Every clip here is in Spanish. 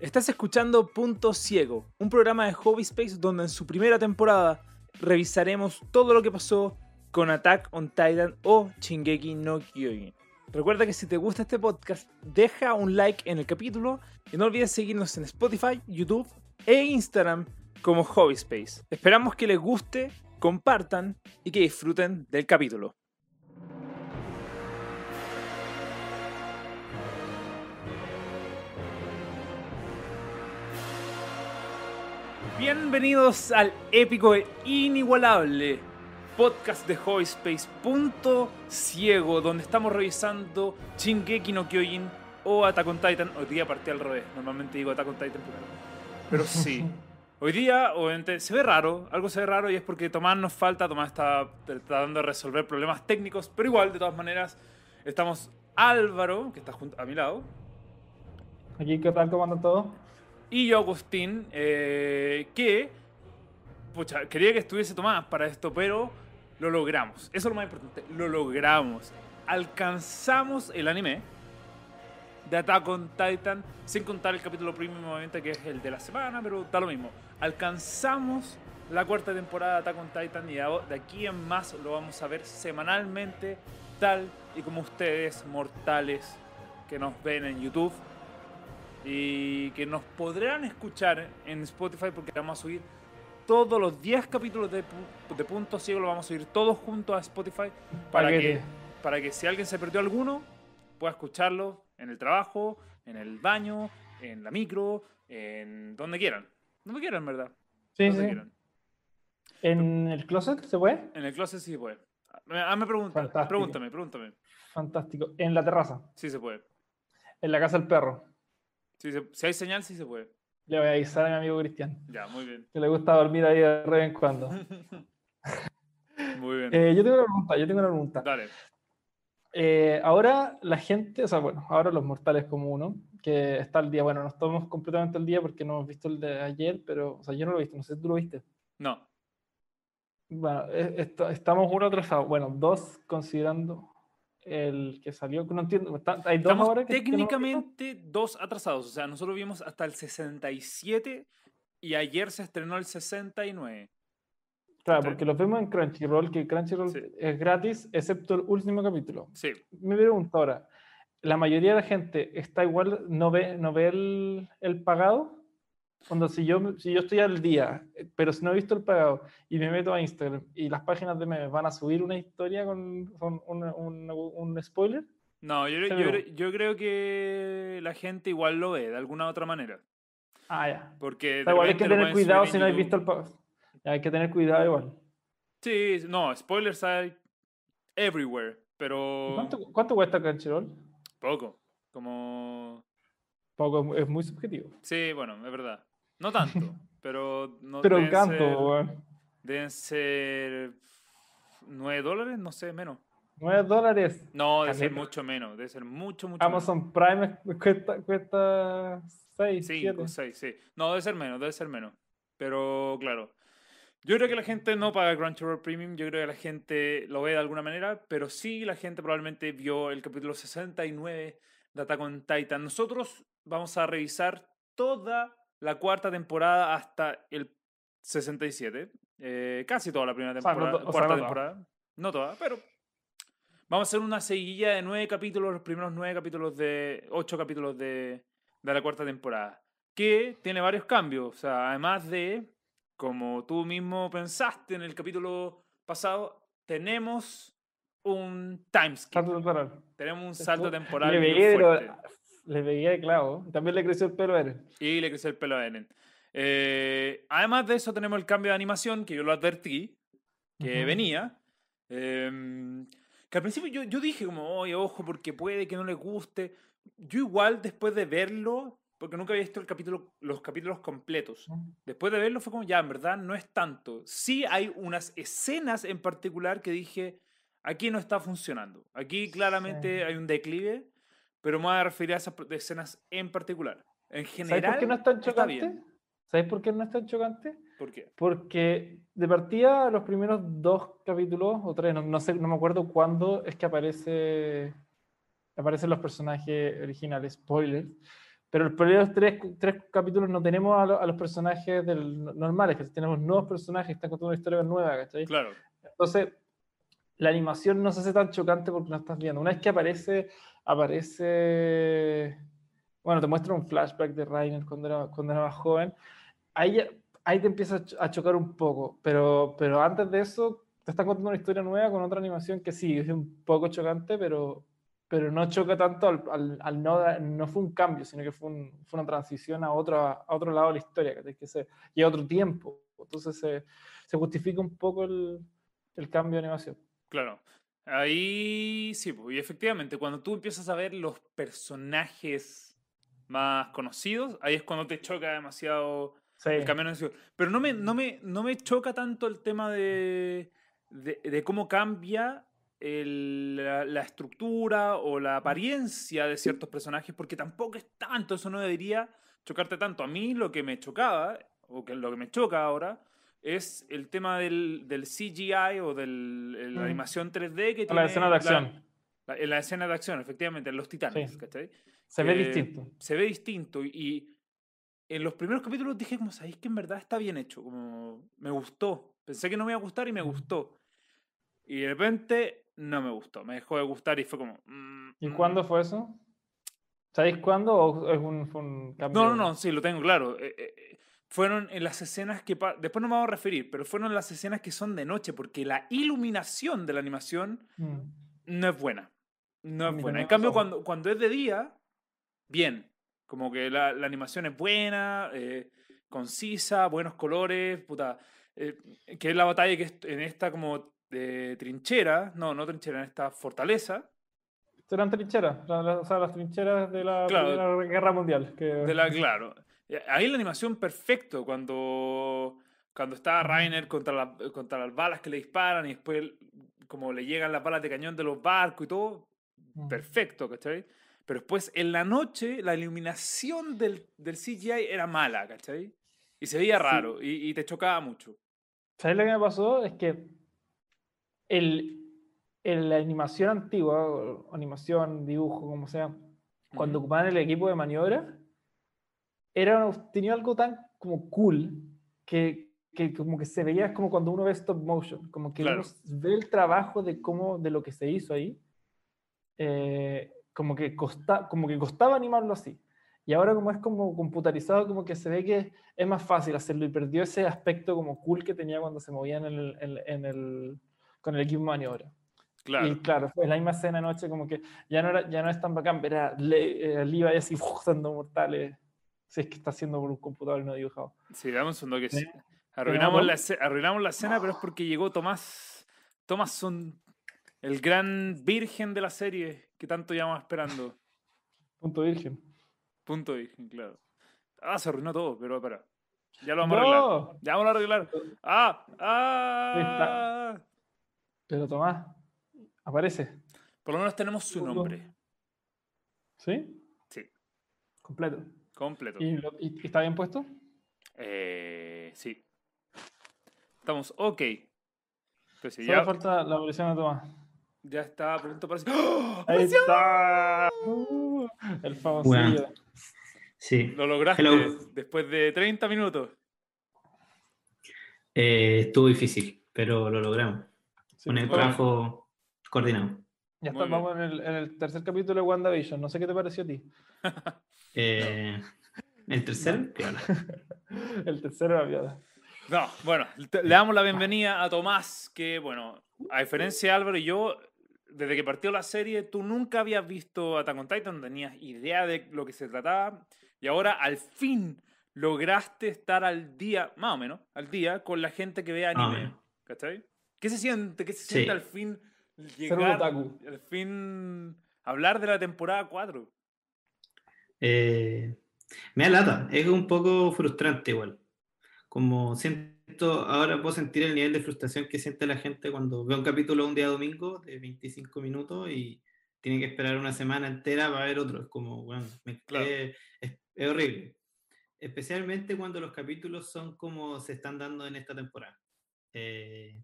Estás escuchando Punto Ciego, un programa de Hobby Space donde en su primera temporada revisaremos todo lo que pasó con Attack on Titan o Shingeki no Kyojin. Recuerda que si te gusta este podcast, deja un like en el capítulo y no olvides seguirnos en Spotify, YouTube e Instagram como Hobby Space. Esperamos que les guste, compartan y que disfruten del capítulo. Bienvenidos al épico e inigualable podcast de Hobby Space Punto Ciego, donde estamos revisando Shingeki no Kyojin o Attack on Titan. Hoy día partí al revés, normalmente digo Attack on Titan primero. Pero sí, hoy día obviamente se ve raro, algo se ve raro y es porque Tomás nos falta, Tomás está tratando de resolver problemas técnicos, pero igual, de todas maneras, estamos Álvaro, que está junto a mi lado. Aquí, ¿qué tal? ¿Cómo andan todos? Y yo, Agustín, eh, que quería que estuviese Tomás para esto, pero lo logramos. Eso es lo más importante, lo logramos. Alcanzamos el anime de Attack on Titan, sin contar el capítulo premium, obviamente, que es el de la semana, pero está lo mismo. Alcanzamos la cuarta temporada de Attack on Titan y de aquí en más lo vamos a ver semanalmente, tal y como ustedes, mortales, que nos ven en YouTube y que nos podrán escuchar en Spotify porque vamos a subir todos los 10 capítulos de, de Punto Ciego, lo vamos a subir todos juntos a Spotify para que, para que si alguien se perdió alguno, pueda escucharlo en el trabajo, en el baño, en la micro, en donde quieran. Donde quieran, ¿verdad? Sí, sí. ¿En el closet se puede? En el closet sí se puede. Ah, me pregunta, pregúntame, pregúntame. Fantástico. ¿En la terraza? Sí se puede. ¿En la casa del perro? Si hay señal, sí se puede. Le voy a avisar a mi amigo Cristian. Ya, muy bien. Que le gusta dormir ahí de vez en cuando. muy bien. Eh, yo tengo una pregunta, yo tengo una pregunta. Dale. Eh, ahora la gente, o sea, bueno, ahora los mortales como uno, que está al día, bueno, no estamos completamente al día porque no hemos visto el de ayer, pero, o sea, yo no lo he visto, no sé si tú lo viste. No. Bueno, estamos uno atrasado, bueno, dos considerando el que salió, no entiendo, hay dos ahora técnicamente dos atrasados, o sea, nosotros vimos hasta el 67 y ayer se estrenó el 69. Claro, porque los vemos en Crunchyroll, que Crunchyroll es gratis, excepto el último capítulo. Sí. Me pregunto ahora, ¿la mayoría de la gente está igual, no ve, no ve el, el pagado? Cuando si yo, si yo estoy al día, pero si no he visto el pagado y me meto a Instagram y las páginas de memes van a subir una historia con, con un, un, spoiler. No, yo, yo, yo, creo que la gente igual lo ve de alguna otra manera. Ah, ya. Porque igual hay que tener cuidado si no has visto el pagado. Hay que tener cuidado igual. Sí, no, spoilers hay everywhere, pero... ¿Cuánto, cuánto cuesta Crunchyroll? Poco, como... Poco, es muy subjetivo. Sí, bueno, es verdad. No tanto, pero no Pero canto, Deben ser 9 dólares, no sé, menos. 9 dólares. No, debe ser mucho menos, debe ser mucho, mucho Amazon Prime cuesta, cuesta 6, 5, 6, sí. No, debe ser menos, debe ser menos. Pero claro, yo creo que la gente no paga Crunchyroll Premium, yo creo que la gente lo ve de alguna manera, pero sí la gente probablemente vio el capítulo 69 de Attack on Titan. Nosotros vamos a revisar toda la cuarta temporada hasta el 67. Eh, casi toda la primera temporada. no cuarta temporada. No toda, pero vamos a hacer una seguilla de nueve capítulos, los primeros nueve capítulos de. ocho capítulos de, de la cuarta temporada. Que tiene varios cambios. O sea, además de, como tú mismo pensaste en el capítulo pasado, tenemos un timeskip. Tenemos un salto temporal. Le veía de clavo. También le creció el pelo a Eren. Y le creció el pelo a Eren. Eh, además de eso, tenemos el cambio de animación, que yo lo advertí, que venía. Em, que al principio yo, yo dije como, oye, ojo, porque puede que no le guste. Yo igual, después de verlo, porque nunca había visto el capítulo, los capítulos completos. Después de verlo fue como, ya, en verdad no es tanto. Sí hay unas escenas en particular que dije, aquí no está funcionando. Aquí claramente hay un declive pero me voy a referir a esas escenas en particular. En general. ¿Sabes por qué no es tan chocante? ¿Sabes por qué no es tan chocante? ¿Por qué? Porque de partida los primeros dos capítulos, o tres, no, sé, no me acuerdo cuándo es que aparece, aparecen los personajes originales, spoilers, Pero los primeros tres, tres capítulos no tenemos a, lo- a los personajes del, normales, que tenemos nuevos personajes que están contando una historia nueva, ¿cachai? Claro. Entonces, la animación no se hace tan chocante porque no estás viendo. Una vez que aparece, aparece, bueno, te muestra un flashback de Rainer cuando era, cuando era más joven, ahí, ahí te empieza a cho- a chocar un poco, pero, pero antes de eso te están contando una historia nueva con otra animación que sí, es un poco chocante, pero, pero no choca tanto al, al- al no, no fue un cambio, sino que fue, un- fue una transición a otro, a otro lado de la historia, que se, y a otro tiempo. Entonces se, se justifica un poco el, el cambio de animación. Claro. Ahí sí, pues, y efectivamente, cuando tú empiezas a ver los personajes más conocidos, ahí es cuando te choca demasiado Sí. el cambio de. Pero no me, no me, no me choca tanto el tema de, de, de cómo cambia el- la, la estructura o la apariencia de ciertos personajes, porque tampoco es tanto, eso no debería chocarte tanto. A mí lo que me chocaba, o que lo que me choca ahora, es el tema del, del CGI o de la Mm. animación 3D que tiene la escena de acción. la- en la escena de acción, efectivamente, en los titanes, Sí. ¿cachai? se ve eh, distinto. Se ve distinto y, en los primeros capítulos dije como, ¿sabéis que en verdad está bien hecho? Como, me gustó. Pensé que no me iba a gustar y me Mm. gustó. Y de repente no me gustó, me dejó de gustar y fue como... mm, ¿Y mm. cuándo fue eso? ¿Sabéis cuándo o es un, fue un cambio? No, no, no, sí, lo tengo claro. Eh, eh, eh, fueron en las escenas que... Después no me vamos a referir, pero fueron las escenas que son de noche, porque la iluminación de la animación Mm. no es buena. No es buena. En cambio, cuando, cuando es de día, bien. Como que la, la animación es buena, eh, concisa, buenos colores, puta. eh, que es la batalla que es en esta como de trinchera, no, no trinchera, en esta fortaleza, Eran trincheras, o sea, las trincheras de la Claro. Primera Guerra Mundial. Que... de la, claro. Ahí la animación perfecto, cuando, cuando está Rainer contra, la- contra las balas que le disparan y después como le llegan las balas de cañón de los barcos y todo, Mm. perfecto, ¿cachai? Pero después en la noche la iluminación del, del CGI era mala, ¿cachai? Y se veía Sí. raro y, y te chocaba mucho. ¿Sabes lo que me pasó? Es que el, en la animación antigua, animación, dibujo, como sea, cuando Ujú. ocupaban el equipo de maniobra, era, tenía algo tan como cool que, que como que se veía como cuando uno ve stop motion, como que Claro. uno ve el trabajo de cómo, de lo que se hizo ahí, eh, como, que costa, como que costaba animarlo así. Y ahora como es como computarizado, como que se ve que es más fácil hacerlo y perdió ese aspecto como cool que tenía cuando se movían en el, en- en el- con el equipo de maniobra. Claro. Y claro, fue la misma escena anoche, como que ya no, era, ya no es tan bacán, ver a Le- eh, Levi así dando mortales. Si es que está haciendo por un computador y no dibujado. Sí, dame un segundo que sí. ¿Tenemos Arruinamos la, arruinamos la escena, pero es porque llegó Tomás. Tomás, el gran virgen de la serie que tanto llevamos esperando. Punto virgen. Punto virgen, claro. Ah, se arruinó todo, pero espera. Ya lo vamos a arreglar. No, Ya vamos a arreglar. Ah, ah. pero Tomás, aparece. Por lo menos tenemos su nombre. ¿Sí? Sí, Completo. Completo. ¿Y, lo- y- y está bien puesto? Eh, sí. Estamos ok. Entonces Solo ya, falta la evolución de Tomás. ya está pronto para... ¡Oh! Ahí está. Uh, el famosillo. Sí. Lo lograste Hello. después de 30 minutos. Eh, estuvo difícil, pero lo logramos. Sí, Con el bueno, trabajo coordinado. Ya Muy está, vamos en el, en el tercer capítulo de WandaVision. No sé qué te pareció a ti. Eh, El tercero, piola. el tercero era viola. No, bueno, le damos la bienvenida a Tomás, que bueno, a diferencia de Álvaro y yo, desde que partió la serie, tú nunca habías visto Attack on Titan, no tenías idea de lo que se trataba, y ahora al fin lograste estar al día, más o menos, al día, con la gente que ve anime. ¿Cachai? ¿Qué se siente? ¿Qué se Sí. siente al fin Ser un llegar, otaku. al fin hablar de la temporada 4? Eh, me da lata, es un poco frustrante igual. Como siento, ahora puedo sentir el nivel de frustración que siente la gente cuando ve un capítulo un día domingo de 25 minutos y tiene que esperar una semana entera para ver otro. Es como, bueno, me- Claro. es, es- es horrible. Especialmente cuando los capítulos son como se están dando en esta temporada. Eh,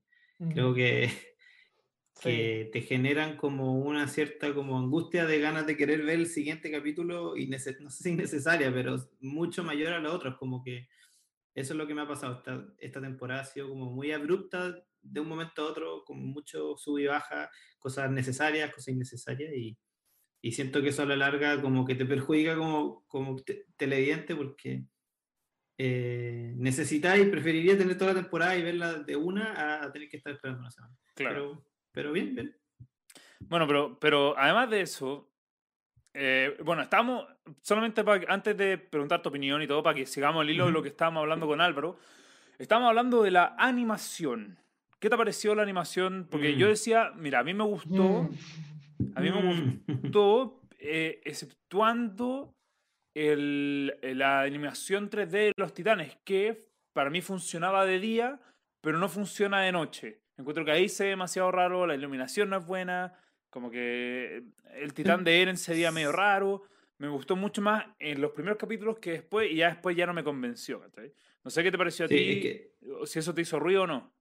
creo que que te generan como una cierta como angustia de ganas de querer ver el siguiente capítulo y no sé si innecesaria, pero mucho mayor a los otros, como que eso es lo que me ha pasado. Esta, esta temporada ha sido como muy abrupta de un momento a otro, con mucho sub y baja, cosas necesarias, cosas innecesarias, y, y siento que eso a la larga como que te perjudica como, como televidente porque eh, necesitáis, preferiría tener toda la temporada y verla de una a, tener que estar esperando una semana. Claro. Pero, bien, bien. Bueno, pero, pero además de eso, eh, bueno, estamos, solamente antes de preguntar tu opinión y todo, para que sigamos el hilo de lo que estábamos hablando con Álvaro, estamos hablando de la animación. ¿Qué te pareció la animación? Porque yo mm. decía, mira, a mí me gustó, a mí me mm. gustó, eh, exceptuando el, la animación 3D de los titanes, que para mí funcionaba de día, pero no funciona de noche. Encuentro que ahí se ve demasiado raro, la iluminación no es buena, como que el titán de Eren se veía medio raro. Me gustó mucho más en los primeros capítulos que después, y ya después ya no me convenció. No sé qué te pareció a ti, si eso te hizo ruido o no.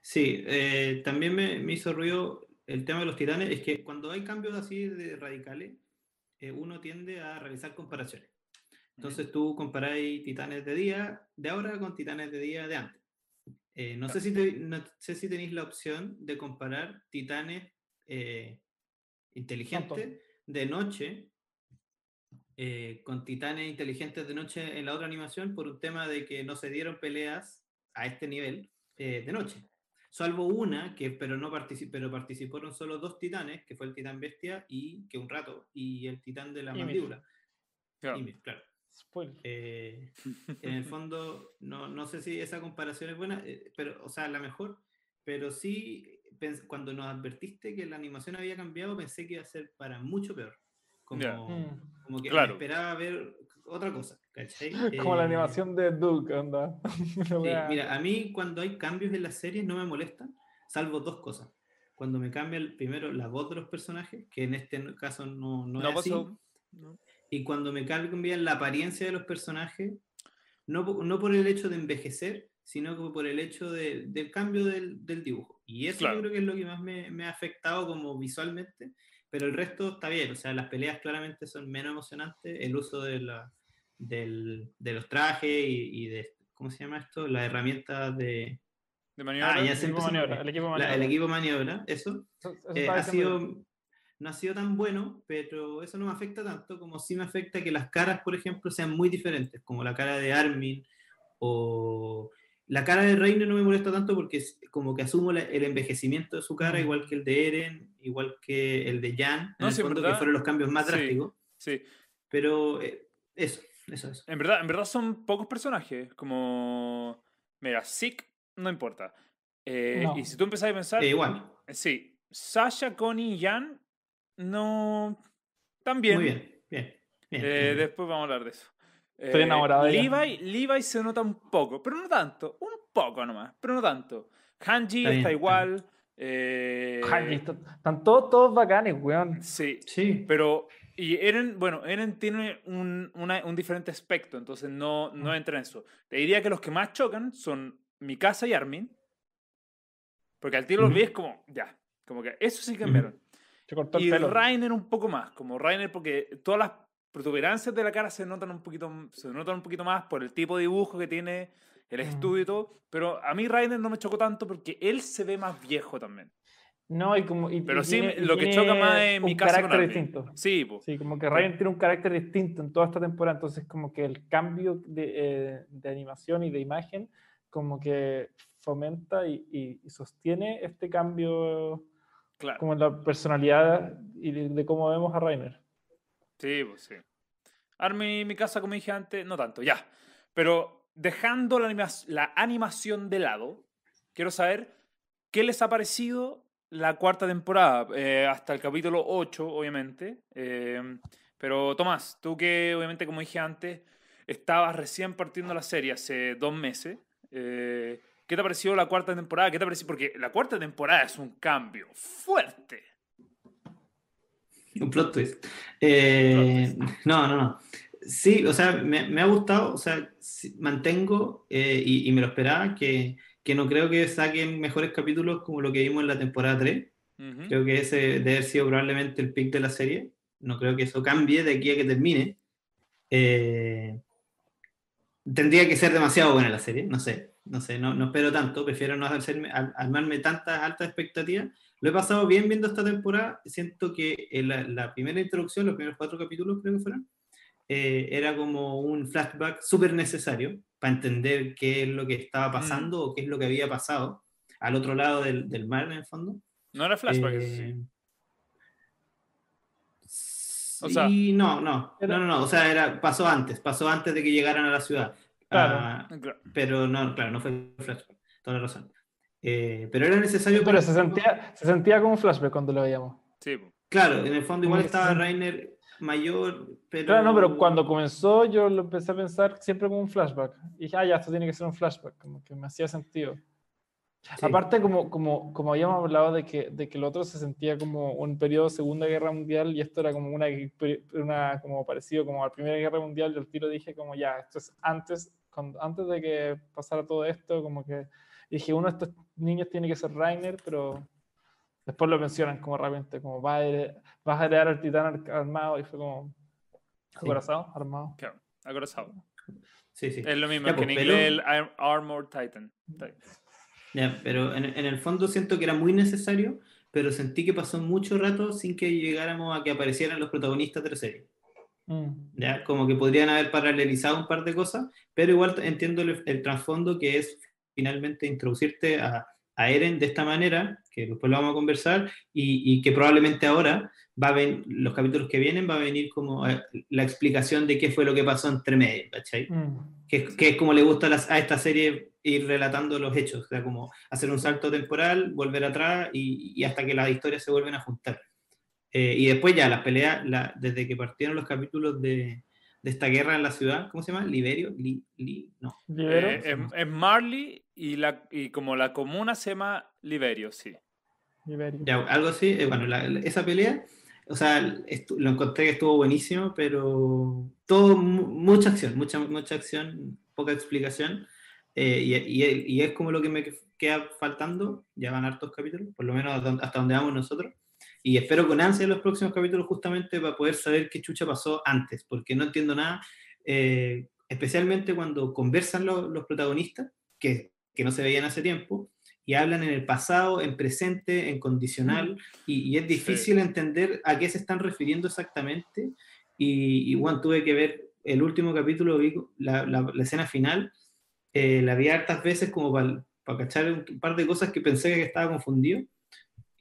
Sí, eh, también me, me, hizo ruido el tema de los titanes, es que cuando hay cambios así de radicales, eh, uno tiende a realizar comparaciones. Entonces tú comparáis titanes de día de ahora con titanes de día de antes. Eh, no, sé si no sé si tenéis la opción de comparar titanes eh, inteligentes de noche eh, con titanes inteligentes de noche en la otra animación por un tema de que no se dieron peleas a este nivel de noche. Salvo una, que, pero, no particip pero participaron solo dos titanes, que fue el titán bestia y que un rato, y el titán de la mandíbula. Claro. claro. en el fondo, no, no, sé si esa comparación es buena, pero, o sea, la mejor, pero sí cuando nos advertiste que la animación había cambiado, pensé que iba a ser para mucho peor. Como, mm. como que esperaba ver otra cosa. Como la eh, animación de Duke, anda. mira, a mí cuando hay cambios en las series no me molestan, salvo dos cosas. Cuando me cambia el, primero la voz de los personajes, que en este caso no, no, es así. Y cuando me cambia la apariencia de los personajes, no, no por el hecho de envejecer, sino como por el hecho de, del cambio del, del, dibujo. Y eso yo creo que es lo que más me, me, ha afectado como visualmente, pero el resto está bien, o sea, las peleas claramente son menos emocionantes, el uso de, la, del, de los trajes y, de, ¿cómo se llama esto? Las herramientas de... De maniobra, ah, el, equipo maniobra el, equipo maniobra el equipo maniobra. eso, eh, ha sido, no ha sido tan bueno, pero eso no me afecta tanto como sí me afecta que las caras, por ejemplo, sean muy diferentes, como la cara de Armin o la cara de Reine no me molesta tanto porque es como que asumo el envejecimiento de su cara, igual que el de Eren, igual que el de Jan, en el fondo, que fueron los cambios más drásticos. Sí. Pero eh, eso, eso, eso. En verdad, en verdad son pocos personajes, como... Mira, Sick no importa. Eh, y si tú empezás a pensar... Eh, igual. Sí, Sasha, Connie y Jan no... También. Muy bien, bien. bien. Después vamos a hablar de eso. Estoy enamorado de Levi, Levi se nota un poco, pero no tanto. Un poco nomás, pero no tanto. Hanji está, igual. Eh... Hanji, están todos, todos bacanes, weón. Sí, sí. Pero, y Eren, bueno, Eren tiene un, un diferente aspecto, entonces no, no entra en eso. Te diría que los que más chocan son Mikasa y Armin. Porque al tiro los ves como, ya, como que eso sí cambiaron. Uh y el Rainer un poco más, como Rainer, porque todas las protuberancias de la cara se notan un poquito, se notan un poquito más por el tipo de dibujo que tiene, el mm. estudio y todo. Pero a mí Rainer no me chocó tanto porque él se ve más viejo también. No, y como. Y, pero sí, lo que choca más es mi casa. carácter distinto. Sí, sí, como que Rainer tiene un carácter distinto en toda esta temporada. Entonces, como que el cambio de, eh, de animación y de imagen, como que fomenta y, y sostiene este cambio. Claro. Como en la personalidad y de, de cómo vemos a Rainer. Sí, pues sí. Army, mi casa, como dije antes, no tanto, ya. Pero dejando la, la animación de lado, quiero saber qué les ha parecido la cuarta temporada, eh, hasta el capítulo 8, obviamente. Eh, pero Tomás, tú que obviamente, como dije antes, estabas recién partiendo la serie hace dos meses. Eh, ¿Qué te ha parecido la cuarta temporada? ¿Qué te ha parecido? Porque la cuarta temporada es un cambio fuerte. Un plot twist. Eh, no, no, no. Sí, o sea, me, ha gustado, o sea, mantengo eh, y, me lo esperaba que, que no creo que saquen mejores capítulos como lo que vimos en la temporada 3. Ujú. Creo que ese debe haber sido probablemente el pick de la serie. No creo que eso cambie de aquí a que termine. Eh, tendría que ser demasiado buena la serie, no sé, no sé, no, no espero tanto, prefiero no hacerme, al- armarme tantas altas expectativas. Lo he pasado bien viendo esta temporada, siento que en la, la primera introducción, los primeros cuatro capítulos creo que fueron, eh, era como un flashback súper necesario para entender qué es lo que estaba pasando o qué es lo que había pasado al otro lado del, del mar en el fondo. No era flashback, eso sí. Eh, O sea- no, no, no, no, no, o sea, era, pasó antes, pasó antes de que llegaran a la ciudad. Claro. Ah, Claro. pero no, claro, no fue flashback, toda la razón. Eh, pero era necesario Pero para- se sentía, se sentía como un flashback cuando lo veíamos. Sí. Claro, en el fondo igual estaba Rainer mayor, pero... Claro, no, pero cuando comenzó yo lo empecé a pensar siempre como un flashback. Y dije, ah, ya, esto tiene que ser un flashback, como que me hacía sentido. Sí. Aparte, como, como, como habíamos hablado de que, de que el otro se sentía como un periodo de Segunda Guerra Mundial y esto era como una, una como parecido como a la Primera Guerra Mundial, yo al tiro dije como ya, esto es antes, cuando- antes de que pasara todo esto, como que dije, uno de estos niños tiene que ser Rainer, pero después lo mencionan como realmente, como va a, hered- vas a heredar al titán ar- armado y fue como acorazado, armado. Claro, acorazado. Sí, sí. Es lo mismo Ya, que en pues, inglés pero- el Ar- Armored Titan. Titan. Ya, pero en, en el fondo siento que era muy necesario, pero sentí que pasó mucho rato sin que llegáramos a que aparecieran los protagonistas de la serie. Mm. ¿ya? Como que podrían haber paralelizado un par de cosas, pero igual entiendo el, el trasfondo que es finalmente introducirte a, a Eren de esta manera, que después lo vamos a conversar, y, y que probablemente ahora va a ven, los capítulos que vienen va a venir como eh, la explicación de qué fue lo que pasó entre medio, ¿cachai? Mm. Que, que es como le gusta las- a esta serie ir relatando los hechos, o sea, como hacer un salto temporal, volver atrás y, y hasta que las historias se vuelven a juntar. Eh, y después ya las peleas, la- desde que partieron los capítulos de, de esta guerra en la ciudad, ¿cómo se llama? Liberio, Li, Li- no. Libero. Eh, es, es Marley y, la, y como la comuna se llama Liberio, sí. Liberio. Ya, algo así, eh, bueno, la- la- esa pelea, o sea, lo encontré que estuvo buenísimo, pero todo, mu- mucha acción, mucha, mucha acción, poca explicación, eh, y, y- y es como lo que me queda faltando, ya van hartos capítulos, por lo menos hasta donde- vamos nosotros, y espero con ansia los próximos capítulos justamente para poder saber qué chucha pasó antes, porque no entiendo nada, eh, especialmente cuando conversan los, los protagonistas, que, que no se veían hace tiempo, y hablan en el pasado, en presente, en condicional, y, y es difícil entender a qué se están refiriendo exactamente. Y, y bueno, tuve que ver el último capítulo, vi la, la- la escena final, eh, la vi hartas veces como para cachar un par de cosas que pensé que estaba confundido.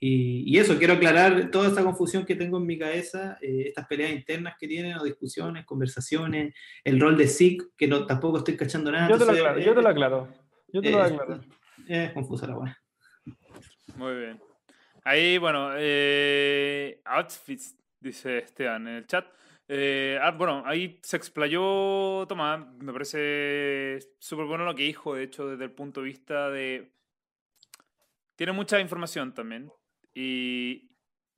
Y, y eso, quiero aclarar toda esa confusión que tengo en mi cabeza, eh, estas peleas internas que tienen, o discusiones, conversaciones, el rol de Zeke, que no, tampoco estoy cachando nada. Yo te lo aclaro, yo te eh, lo aclaro. Yo te lo eh, aclaro. Es confusa la buena. Muy bien. Ahí, bueno, eh, outfits, dice Esteban en el chat. Eh, ah, bueno, ahí se explayó Tomás. Me parece súper bueno lo que dijo, de hecho, desde el punto de vista de. Tiene mucha información también. Y,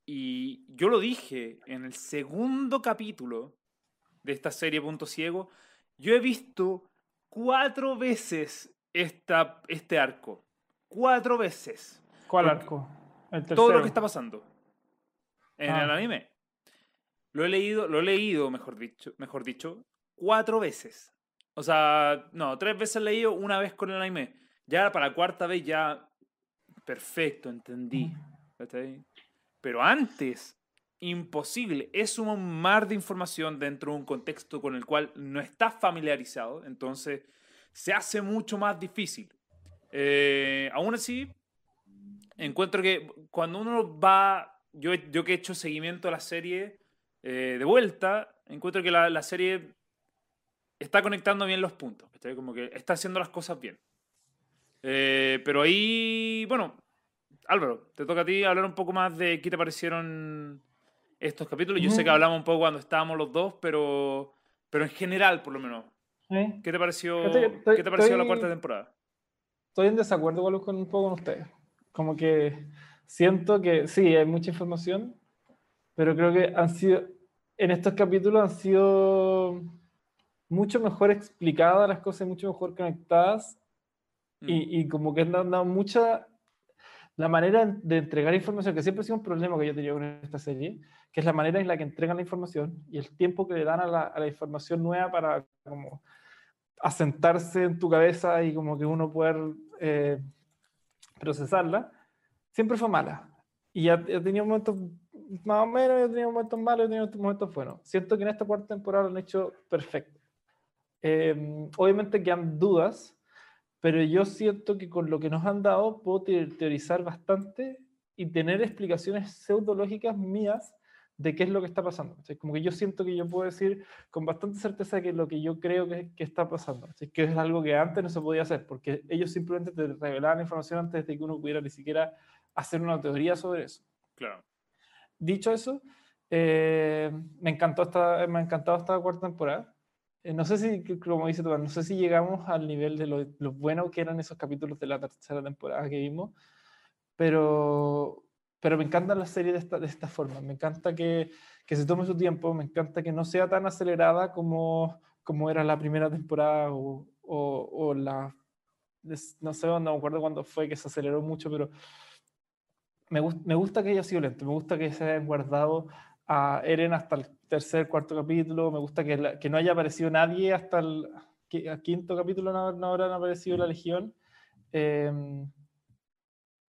y yo lo dije en el segundo capítulo de esta serie Punto Ciego. Yo he visto cuatro veces esta, este arco. Cuatro veces ¿Cuál porque- arco? El tercero. todo lo que está pasando en Ah. el anime. Lo he leído, lo he leído, mejor dicho, mejor dicho, cuatro veces. O sea, no, tres veces leído, una vez con el anime. Ya para la cuarta vez ya perfecto, entendí. Pero antes, imposible. Es un mar de información dentro de un contexto con el cual no estás familiarizado. Entonces, se hace mucho más difícil. Eh, aún así, encuentro que cuando uno va, yo, yo que he hecho seguimiento a la serie eh, de vuelta, encuentro que la, la serie está conectando bien los puntos, ¿cachai? como que está haciendo las cosas bien. Eh, pero ahí, bueno, Álvaro, te toca a ti hablar un poco más de qué te parecieron estos capítulos. Yo sé que hablamos un poco cuando estábamos los dos, pero, pero en general, por lo menos, ¿Eh? ¿qué te pareció, estoy- ¿qué te pareció la estoy- cuarta temporada? Estoy en desacuerdo igual con un poco con ustedes. Como que siento que sí, hay mucha información, pero creo que han sido, en estos capítulos han sido mucho mejor explicadas las cosas, mucho mejor conectadas Mm. Y, y como que han dado mucha... La manera de entregar información, que siempre ha sido un problema que yo tenía con esta serie, que es la manera en la que entregan la información y el tiempo que le dan a la, a la información nueva para como asentarse en tu cabeza y como que uno poder eh, procesarla, siempre fue mala. Y ha, ha tenido momentos más o menos, ha tenido momentos malos, ha tenido momentos buenos. Siento que en esta cuarta temporada lo han hecho perfecto. Eh, obviamente quedan dudas, pero yo siento que con lo que nos han dado puedo te- teorizar bastante y tener explicaciones pseudológicas mías de qué es lo que está pasando. ¿cachai? Como que yo siento que yo puedo decir con bastante certeza que lo que yo creo que, que está pasando, ¿cachai? que es algo que antes no se podía hacer, porque ellos simplemente te revelaban la información antes de que uno pudiera ni siquiera hacer una teoría sobre eso. Claro. Dicho eso, eh, me, encantó esta, me ha encantado esta cuarta temporada. Eh, no sé si, como dice Tomás, no sé si llegamos al nivel de lo, lo bueno que eran esos capítulos de la tercera temporada que vimos, pero, pero me encanta la serie de esta, de esta forma. Me encanta que, que se tome su tiempo, me encanta que no sea tan acelerada como, como era la primera temporada o, o, la... No sé, no me acuerdo cuándo fue que se aceleró mucho, pero me, gus- me gusta que haya sido lento, me gusta que se hayan guardado a Eren hasta el tercer, cuarto capítulo, me gusta que, que no haya aparecido nadie hasta el quinto capítulo, no, no habrán aparecido la Legión. Eh,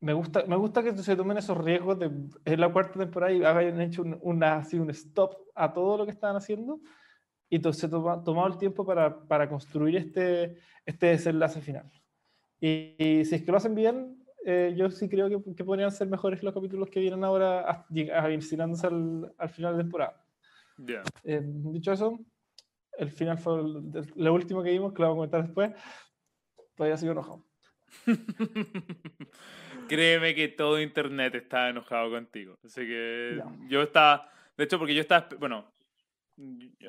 me gusta, me gusta que se tomen esos riesgos de, en la cuarta temporada y hayan hecho un, así un stop a todo lo que estaban haciendo y to- se toma, tomado el tiempo para, para construir este, este desenlace final. Y, y si es que lo hacen bien, eh, yo sí creo que, que podrían ser mejores los capítulos que vienen ahora, a- lleg- avecinándose al, al final de temporada. Ya. Eh, dicho eso, el final fue el- lo último que vimos, que lo vamos a comentar después. Todavía sigo enojado. Créeme que todo internet está enojado contigo. Así que Ya. yo estaba. De hecho, porque yo estaba. Bueno,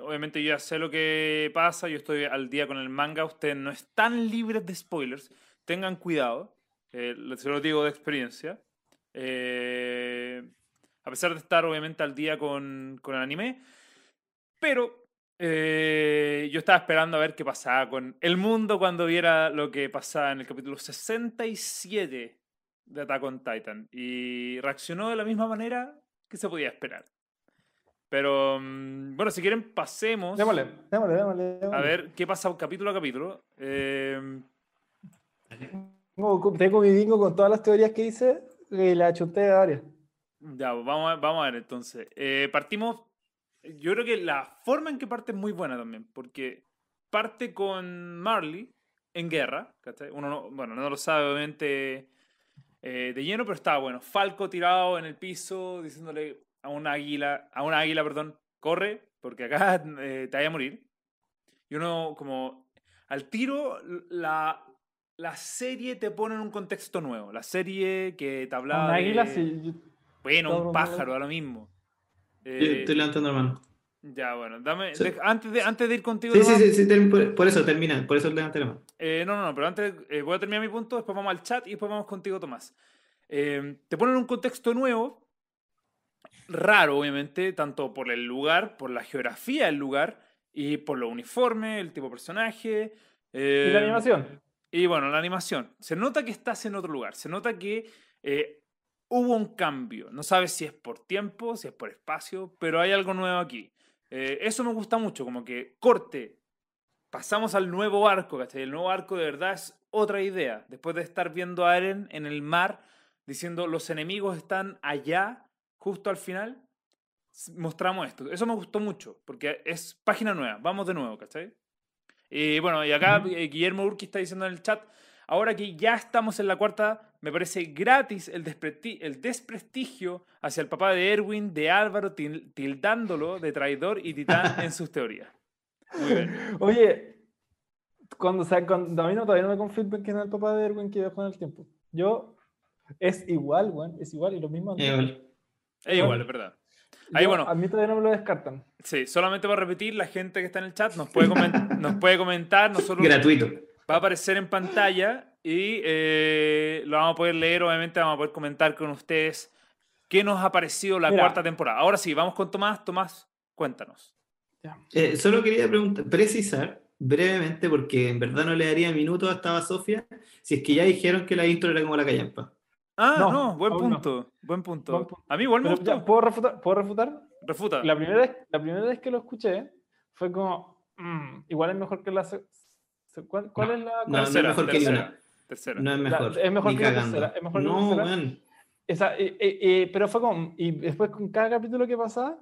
obviamente yo ya sé lo que pasa. Yo estoy al día con el manga. Ustedes no están libres de spoilers. Tengan cuidado. Eh, se lo digo de experiencia. Eh, a pesar de estar, obviamente, al día con, con el anime. Pero eh, yo estaba esperando a ver qué pasaba con el mundo cuando viera lo que pasaba en el capítulo 67 de Attack on Titan. Y reaccionó de la misma manera que se podía esperar. Pero mm, bueno, si quieren pasemos Démosle, démosle, démosle. a ver qué pasa capítulo a capítulo. Eh, Tengo, tengo mi bingo con todas las teorías que hice y la chuté a varias. ya, vamos a, vamos a ver entonces. Eh, partimos, yo creo que la forma en que parte es muy buena también, porque parte con Marley en guerra. Uno no- bueno, no lo sabe obviamente eh, de lleno, pero estaba bueno. Falco tirado en el piso diciéndole a una águila, a una águila, perdón, corre, porque acá eh, te vaya a morir. Y uno como al tiro la, la serie te pone en un contexto nuevo. La serie que te hablaba Un águila, de- sí, yo- Bueno, no, un pájaro, a lo mismo. Eh, estoy levantando la mano. ya, bueno, dame, Sí. de- antes, de, antes de ir contigo, Sí, sí, nomás, sí, sí, por, por eso termina, por eso levanté la mano. eh, no, no, no, pero antes eh, voy a terminar mi punto, después vamos al chat y después vamos contigo, Tomás. Eh, te ponen un contexto nuevo, raro, obviamente, tanto por el lugar, por la geografía del lugar y por los uniformes, el tipo de personaje. Y eh, la animación. Y bueno, la animación. Se nota que estás en otro lugar. Se nota que eh, hubo un cambio. No sabes si es por tiempo, si es por espacio, pero hay algo nuevo aquí. Eh, eso me gusta mucho, como que corte. Pasamos al nuevo arco, ¿cachai? El nuevo arco de verdad es otra idea. Después de estar viendo a Eren en el mar diciendo los enemigos están allá, justo al final, mostramos esto. Eso me gustó mucho, porque es página nueva. Vamos de nuevo, ¿cachai? Y bueno, y acá eh, Guillermo Urqui está diciendo en el chat, ahora que ya estamos en la cuarta, me parece gratis el, despresti- el desprestigio hacia el papá de Erwin, de Álvaro, til- tildándolo de traidor y titán en sus teorías. Muy bien. Oye, cuando, o sea, cuando a mí no, todavía no me confirman que no es el papá de Erwin que viajó en el tiempo. Yo, es igual, weón, es igual y lo mismo. Eh, vale. Es igual, es verdad. Ahí, Yo- bueno. A mí todavía no me lo descartan. Sí, solamente para repetir, la gente que está en el chat nos puede, comen- nos puede comentar, nosotros Gratuito. va a aparecer en pantalla y eh, lo vamos a poder leer, obviamente vamos a poder comentar con ustedes qué nos ha parecido la Mira. cuarta temporada. Ahora sí, vamos con Tomás. Tomás, cuéntanos. Ya. Eh, solo quería preguntar, precisar brevemente, porque en verdad no le daría minutos a esta Sofía, si es que ya dijeron que la intro era como la callampa. Ah, No, no, buen aún no. punto. Buen punto. Buen punto. A mí igual me Pero ya, gustó. ¿puedo, refutar, ¿Puedo refutar? Refuta. La primera, vez, la primera vez que lo escuché fue como, "Mm, igual es mejor que la... ¿Cuál, cuál No, es la...? no, no es tercera, mejor que tercera, ninguna. Tercera. No es mejor. es mejor que la cagando. tercera, es mejor que la no, tercera. weón. Esa, eh, eh, eh, pero fue como, y después con cada capítulo que pasaba,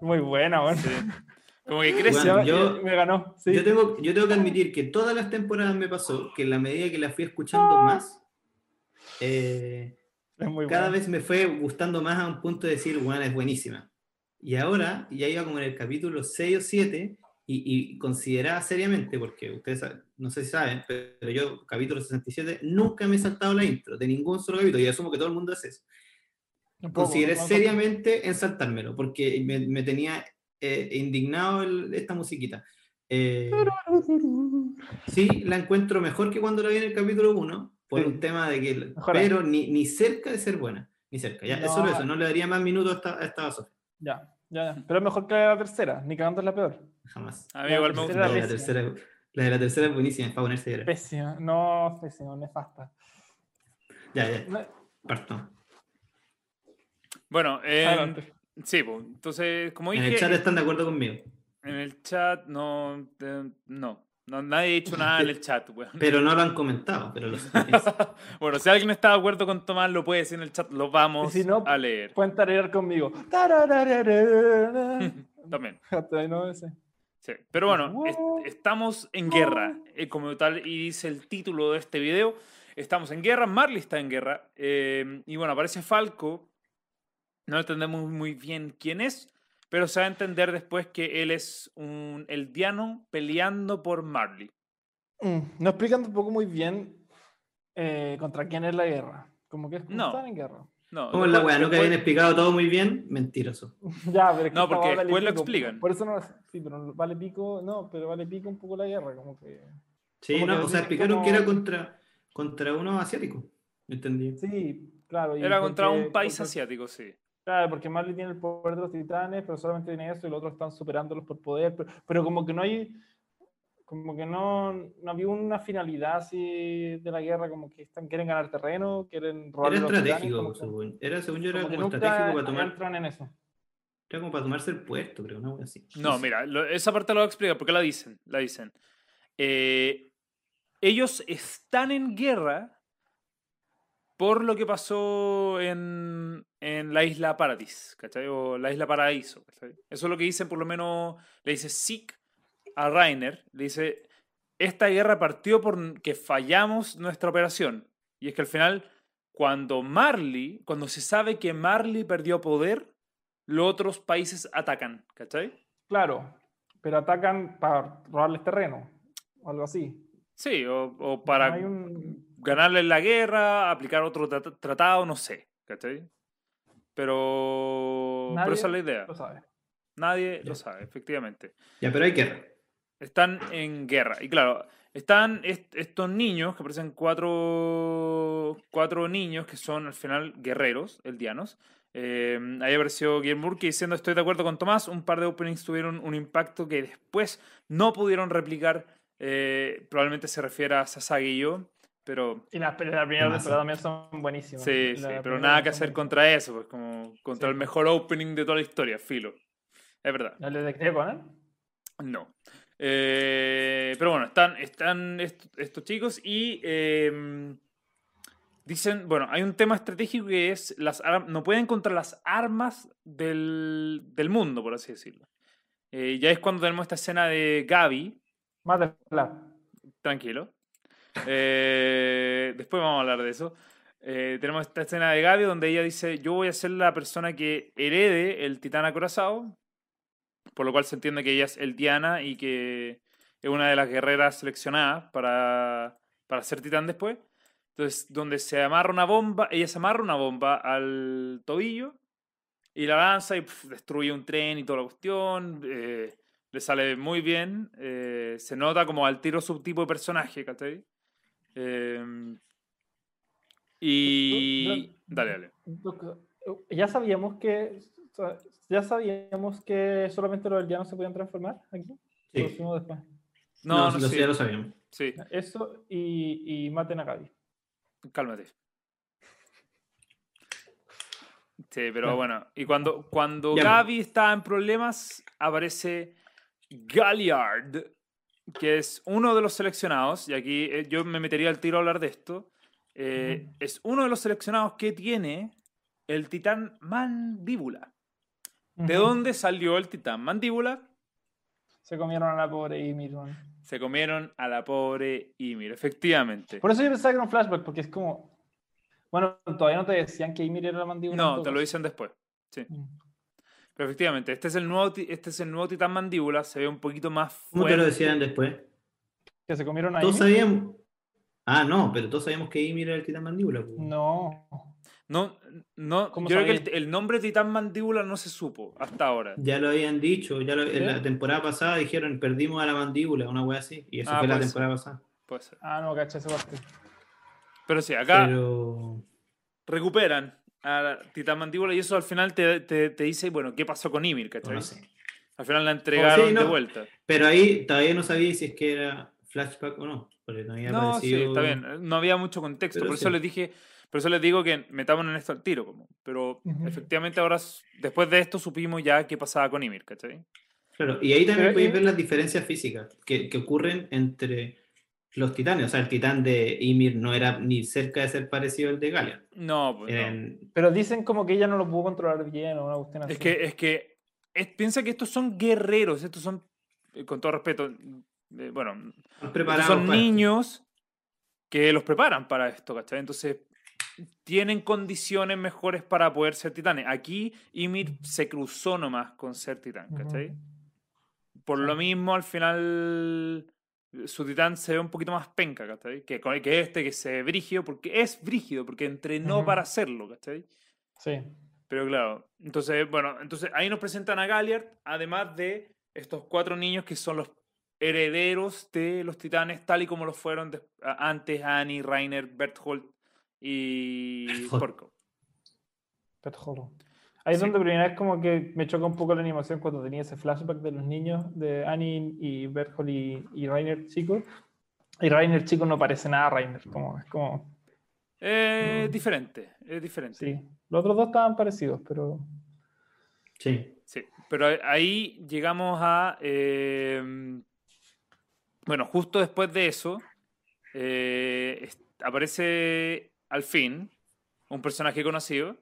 muy buena, bueno. Sí. Como que crece. Bueno, Ya- yo- me ganó, sí. Yo, tengo, yo tengo que admitir que todas las temporadas me pasó que en la medida que la fui escuchando más, eh, es muy cada buena. vez me fue gustando más a un punto de decir, bueno, es buenísima. Y ahora ya iba como en el capítulo 6 o 7 y, y consideraba seriamente, porque ustedes no sé si saben, pero yo, capítulo 67, nunca me he saltado la intro de ningún solo capítulo y asumo que todo el mundo hace eso. Consideré ¿no? seriamente en saltármelo, porque me, me tenía eh, indignado el- esta musiquita. Eh, sí, la encuentro mejor que cuando la vi en el capítulo 1, por Sí. un tema de que... Mejora. Pero ni, ni cerca de ser buena, ni cerca. Ya, es No. solo eso, no le daría más minutos a esta, a esta Sofía, Ya, ya, ya. Pero es mejor que la tercera, ni cagando es la peor. jamás. A mí La igual me tercera gustó. La de la, pésima. tercera, la de la tercera es buenísima, es para ponerse. Pésima, no, pésima, nefasta. Ya, ya, parto. Bueno, eh, adelante. Sí, pues, entonces, como En dije, el chat están de acuerdo conmigo, en el chat no, eh, no, no, nadie ha dicho nada en el chat, weón. pero no lo han comentado, pero lo bueno, si alguien está de acuerdo con Tomás, lo puede decir en el chat, lo vamos si no, a leer. Pueden tararear conmigo. También. Hasta ahí, ¿no? Ese. Sí. Pero bueno, est- estamos en guerra, eh, como tal, y dice el título de este video. Estamos en guerra, Marley está en guerra. eh, y bueno, aparece Falco. No entendemos muy bien quién es, pero se va a entender después que él es un eldiano peleando por Marley. Mm, No explican tampoco muy bien eh, contra quién es la guerra. Como que es como No. están en guerra. No, ¿Cómo es la weá? ¿No que habían explicado todo muy bien? Mentiroso. ya, pero es que No, porque vale después lo explican. Por eso no. Sí, pero vale pico. No, pero vale pico un poco la guerra. Como que. Sí, Como no, que o sea, explicaron como- que era contra, contra unos asiáticos. ¿Entendí? Sí, claro. y Era contra un país asiático, sí. Claro, porque Marley tiene el poder de los titanes, pero solamente tiene eso y los otros están superándolos por poder. Pero, pero como que no hay. Como que no, no había una finalidad así de la guerra, como que están, quieren ganar terreno, quieren robar Era los titanes, estratégico, que- según, era, según yo, era como que como estratégico para tomar, entran en eso. era como para tomarse el puerto, creo, una así. No, mira, lo- esa parte la voy a explicar porque la dicen. La dicen. Eh, ellos están en guerra por lo que pasó en, en la isla Paradis, ¿cachai? O la isla Paraíso, ¿cachai? Eso es lo que dicen, por lo menos, le dice Zeke a Rainer, le dice, esta guerra partió por que fallamos nuestra operación. Y es que al final, cuando Marley, cuando se sabe que Marley perdió poder, los otros países atacan, ¿cachai? Claro, pero atacan para robarles terreno, o algo así. Sí, o, o No para hay un- ganarle la guerra, aplicar otro trat- tratado, no sé, ¿cachai? Pero, pero esa es la idea. lo sabe. Nadie Ya. lo sabe, efectivamente. Ya, pero hay guerra. Están en guerra. Y claro, están est- estos niños, que parecen cuatro, cuatro niños que son al final guerreros, eldianos. Eh, ahí apareció Guillermo Burke diciendo estoy de acuerdo con Tomás, un par de openings tuvieron un impacto que después no pudieron replicar. Eh, probablemente se refiere a Sasagi y yo, pero Y las la primera temporada también son buenísimas. sí, La sí, pero nada que hacer contra eso, pues como contra Sí. el mejor opening de toda la historia, filo. Es verdad. ¿El detective Conan? No. Eh, pero bueno, están, están est- estos chicos y eh, dicen, bueno, hay un tema estratégico que es, las no pueden contra las armas del, del mundo, por así decirlo. Eh, ya es cuando tenemos esta escena de Gaby, Mátala. tranquilo. Eh, después vamos a hablar de eso. Eh, tenemos esta escena de Gaby donde ella dice, yo voy a ser la persona que herede el titán acorazado, por lo cual se entiende que ella es el Diana y que es una de las guerreras seleccionadas para, para ser titán después. Entonces, donde se amarra una bomba, ella se amarra una bomba al tobillo y la lanza y destruye un tren y toda la cuestión. eh, le sale muy bien. eh, se nota como al tiro su tipo de personaje, ¿cachai? Eh, y. Dale, dale. Ya sabíamos que. Ya sabíamos que solamente los aldeanos se podían transformar aquí. Lo Sí. hicimos después. No, No, no, lo- sí. ya lo sabíamos. Sí, Eso y, y maten a Gaby. cálmate. Sí, pero bueno. Y cuando, cuando Ya, Gaby está en problemas, aparece Galliard, que es uno de los seleccionados. Y aquí eh, yo me metería al tiro a hablar de esto. Eh. Es uno de los seleccionados que tiene el titán mandíbula. ¿De dónde salió el titán mandíbula? Se comieron a la pobre Ymir, man. Se comieron a la pobre Ymir, efectivamente. Por eso yo pensaba que era un flashback, porque es como. Bueno, todavía no te decían que Ymir era la mandíbula. No, te lo dicen después. Mm. Pero efectivamente, este es el nuevo, este es el nuevo titán mandíbula, se ve un poquito más ¿Cómo te fuerte. lo decían después? Que se comieron a Todos sabíamos. Ah, no, pero todos sabíamos que Ymir era el titán mandíbula. pues. No. No, no, yo ¿Cómo creo que el, nombre titán mandíbula no se supo hasta ahora. Ya lo habían dicho, ya lo- en la temporada pasada dijeron perdimos a la mandíbula, una wea así. Y eso Ah, fue la temporada pasada. Puede ser. Ah, no, caché ese parte. Pero sí, acá Pero. recuperan a la titán mandíbula y eso al final te, te- te dice, bueno, ¿qué pasó con Ymir? ¿cachai? No sé. Al final la entregaron sí, de no. vuelta. Pero ahí todavía no sabía si es que era flashback o no. Porque no había No, sí, está bien. No había mucho contexto. Pero por eso sí. les dije, por eso les digo que metámonos en esto al tiro. Como. Pero Ujú. efectivamente ahora, después de esto, supimos ya qué pasaba con Ymir, ¿cachai? Claro, y ahí también podéis ver las diferencias físicas que, que ocurren entre los titanes. O sea, el titán de Ymir no era ni cerca de ser parecido al de Galia. No, pues no. Pero dicen como que ella no lo pudo controlar bien o una cuestión así. Es que, es que es- piensa que estos son guerreros, estos son, eh, con todo respeto, eh, bueno, son niños que los preparan para esto, ¿cachai? Entonces, tienen condiciones mejores para poder ser titanes. Aquí Ymir se cruzó nomás con ser titán. ¿cachai? Por lo mismo, al final, su titán se ve un poquito más penca, ¿cachai? Que, que este, que se ve brígido, porque es brígido, porque entrenó para hacerlo, ¿cachai? Sí. Pero claro, entonces, bueno, entonces ahí nos presentan a Galliard, además de estos cuatro niños que son los herederos de los titanes, tal y como lo fueron antes Annie, Rainer, Berthold y Berthold. Porco. Hollow. Ahí es Sí. donde primera vez como que me choca un poco la animación cuando tenía ese flashback de los niños de Annie y Berthold y, y Rainer chico. Y Rainer chico no parece nada a Rainer, como, es como, Es Mm. diferente, es diferente. sí. Los otros dos estaban parecidos, pero Sí. Sí, pero a- ahí llegamos a. eh, bueno, justo después de eso, eh, aparece al fin un personaje conocido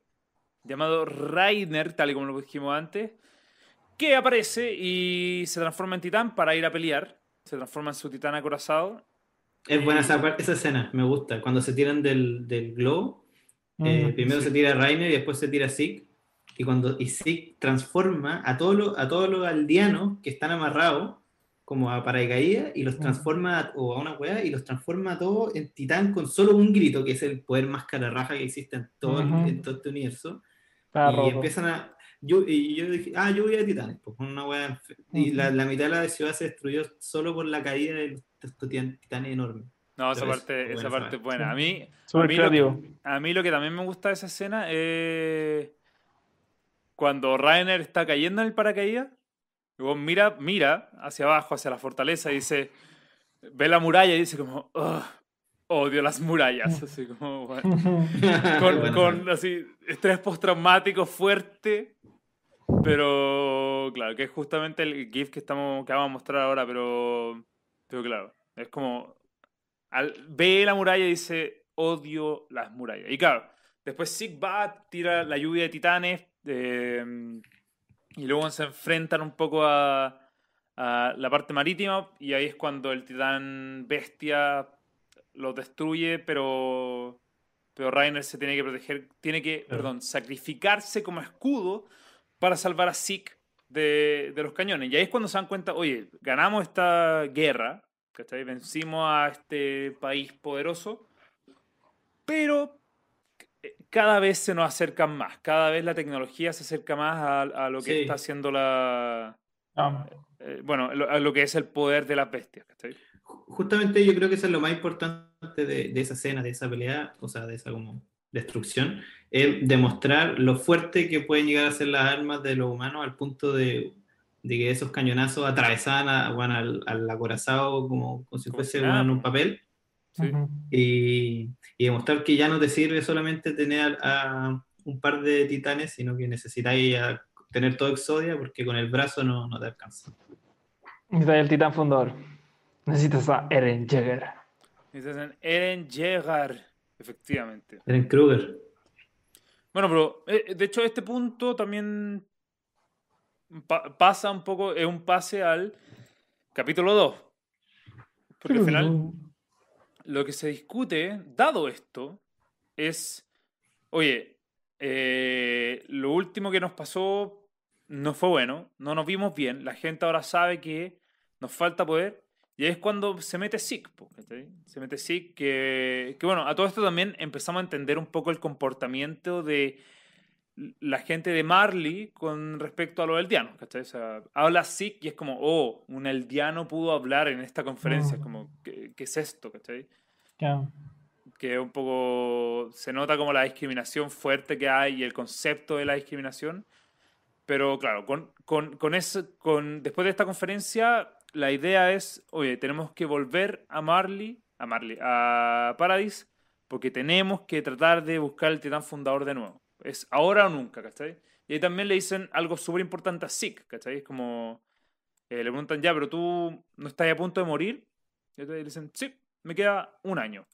llamado Rainer, tal y como lo dijimos antes, que aparece y se transforma en titán para ir a pelear. Se transforma en su titán acorazado. Es buena esa, esa escena, me gusta. Cuando se tiran del, del globo, eh, primero sí. se tira Rainer y después se tira Zeke. Y cuando y Zeke transforma a todos los a todos los aldeanos que están amarrados como a paracaídas y los transforma a- o a una weá y los transforma a todos en titán con solo un grito, que es el poder más cararraja que existe en todo, en todo este universo. Y roto. empiezan a. Yo, y yo dije, ah, yo voy a titanes, pues una weá. Y la, mitad de la ciudad se destruyó solo por la caída de los- de titanes enormes. No, esa parte, esa parte es buena. A mí, a mí lo. A mí lo que también me gusta de esa escena es cuando Rainer está cayendo en el paracaídas, luego mira, mira hacia abajo, hacia la fortaleza y dice, ve la muralla y dice como, "Ugh, odio las murallas, así como, bueno, con, así, estrés postraumático fuerte, pero claro, que es justamente el GIF que, estamos, que vamos a mostrar ahora, pero, pero claro, es como, al- ve la muralla y dice, odio las murallas. Y claro, después Sig va, tira la lluvia de titanes eh, y luego se enfrentan un poco a, a la parte marítima y ahí es cuando el titán bestia los destruye, pero, pero Rainer se tiene que proteger, tiene que, Claro. perdón, sacrificarse como escudo para salvar a Zeke de, de los cañones. Y ahí es cuando se dan cuenta, oye, ganamos esta guerra, ¿cachai? Vencimos a este país poderoso, pero eh, cada vez se nos acercan más, cada vez la tecnología se acerca más a, a lo que Sí. está haciendo la... Ah, eh, bueno, lo- a lo que es el poder de las bestias, Justamente yo creo que eso es lo más importante de, de esa escena, de esa pelea, o sea, de esa como destrucción, es demostrar lo fuerte que pueden llegar a ser las armas de los humanos al punto de, de que esos cañonazos atravesaban a, bueno, al, al acorazado como, como si fuese bueno, un papel. Sí. Y, y demostrar que ya no te sirve solamente tener a un par de titanes, sino que necesitáis a tener todo Exodia porque con el brazo no, no te alcanza. Necesitas el titán fundador. Necesitas a Eren Jaeger. Necesitan Eren Yeager, efectivamente. Eren Kruger. Bueno, pero eh, de hecho este punto también pa- pasa un poco, es un pase al capítulo 2. Porque al final lo que se discute, dado esto, es, oye, eh, lo último que nos pasó no fue bueno, no nos vimos bien, la gente ahora sabe que nos falta poder, y ahí es cuando se mete ¿cachai? se mete Zeke, que, que bueno, a todo esto también empezamos a entender un poco el comportamiento de la gente de Marley con respecto a los eldianos, ¿cachai? O sea, habla Zeke y es como, oh, un eldiano pudo hablar en esta conferencia, es Mm. como, ¿qué, qué es esto, cachai? Ya. que un poco se nota como la discriminación fuerte que hay y el concepto de la discriminación. Pero claro, con, con, con eso, con, después de esta conferencia, la idea es, oye, tenemos que volver a Marley, a Marley, a Paradise, porque tenemos que tratar de buscar el titán fundador de nuevo. Es ahora o nunca, ¿cachai? Y ahí también le dicen algo súper importante a Zeke, ¿cachai? Es como, eh, le preguntan, ya, pero tú no estás a punto de morir. Y entonces le dicen, sí, me queda un año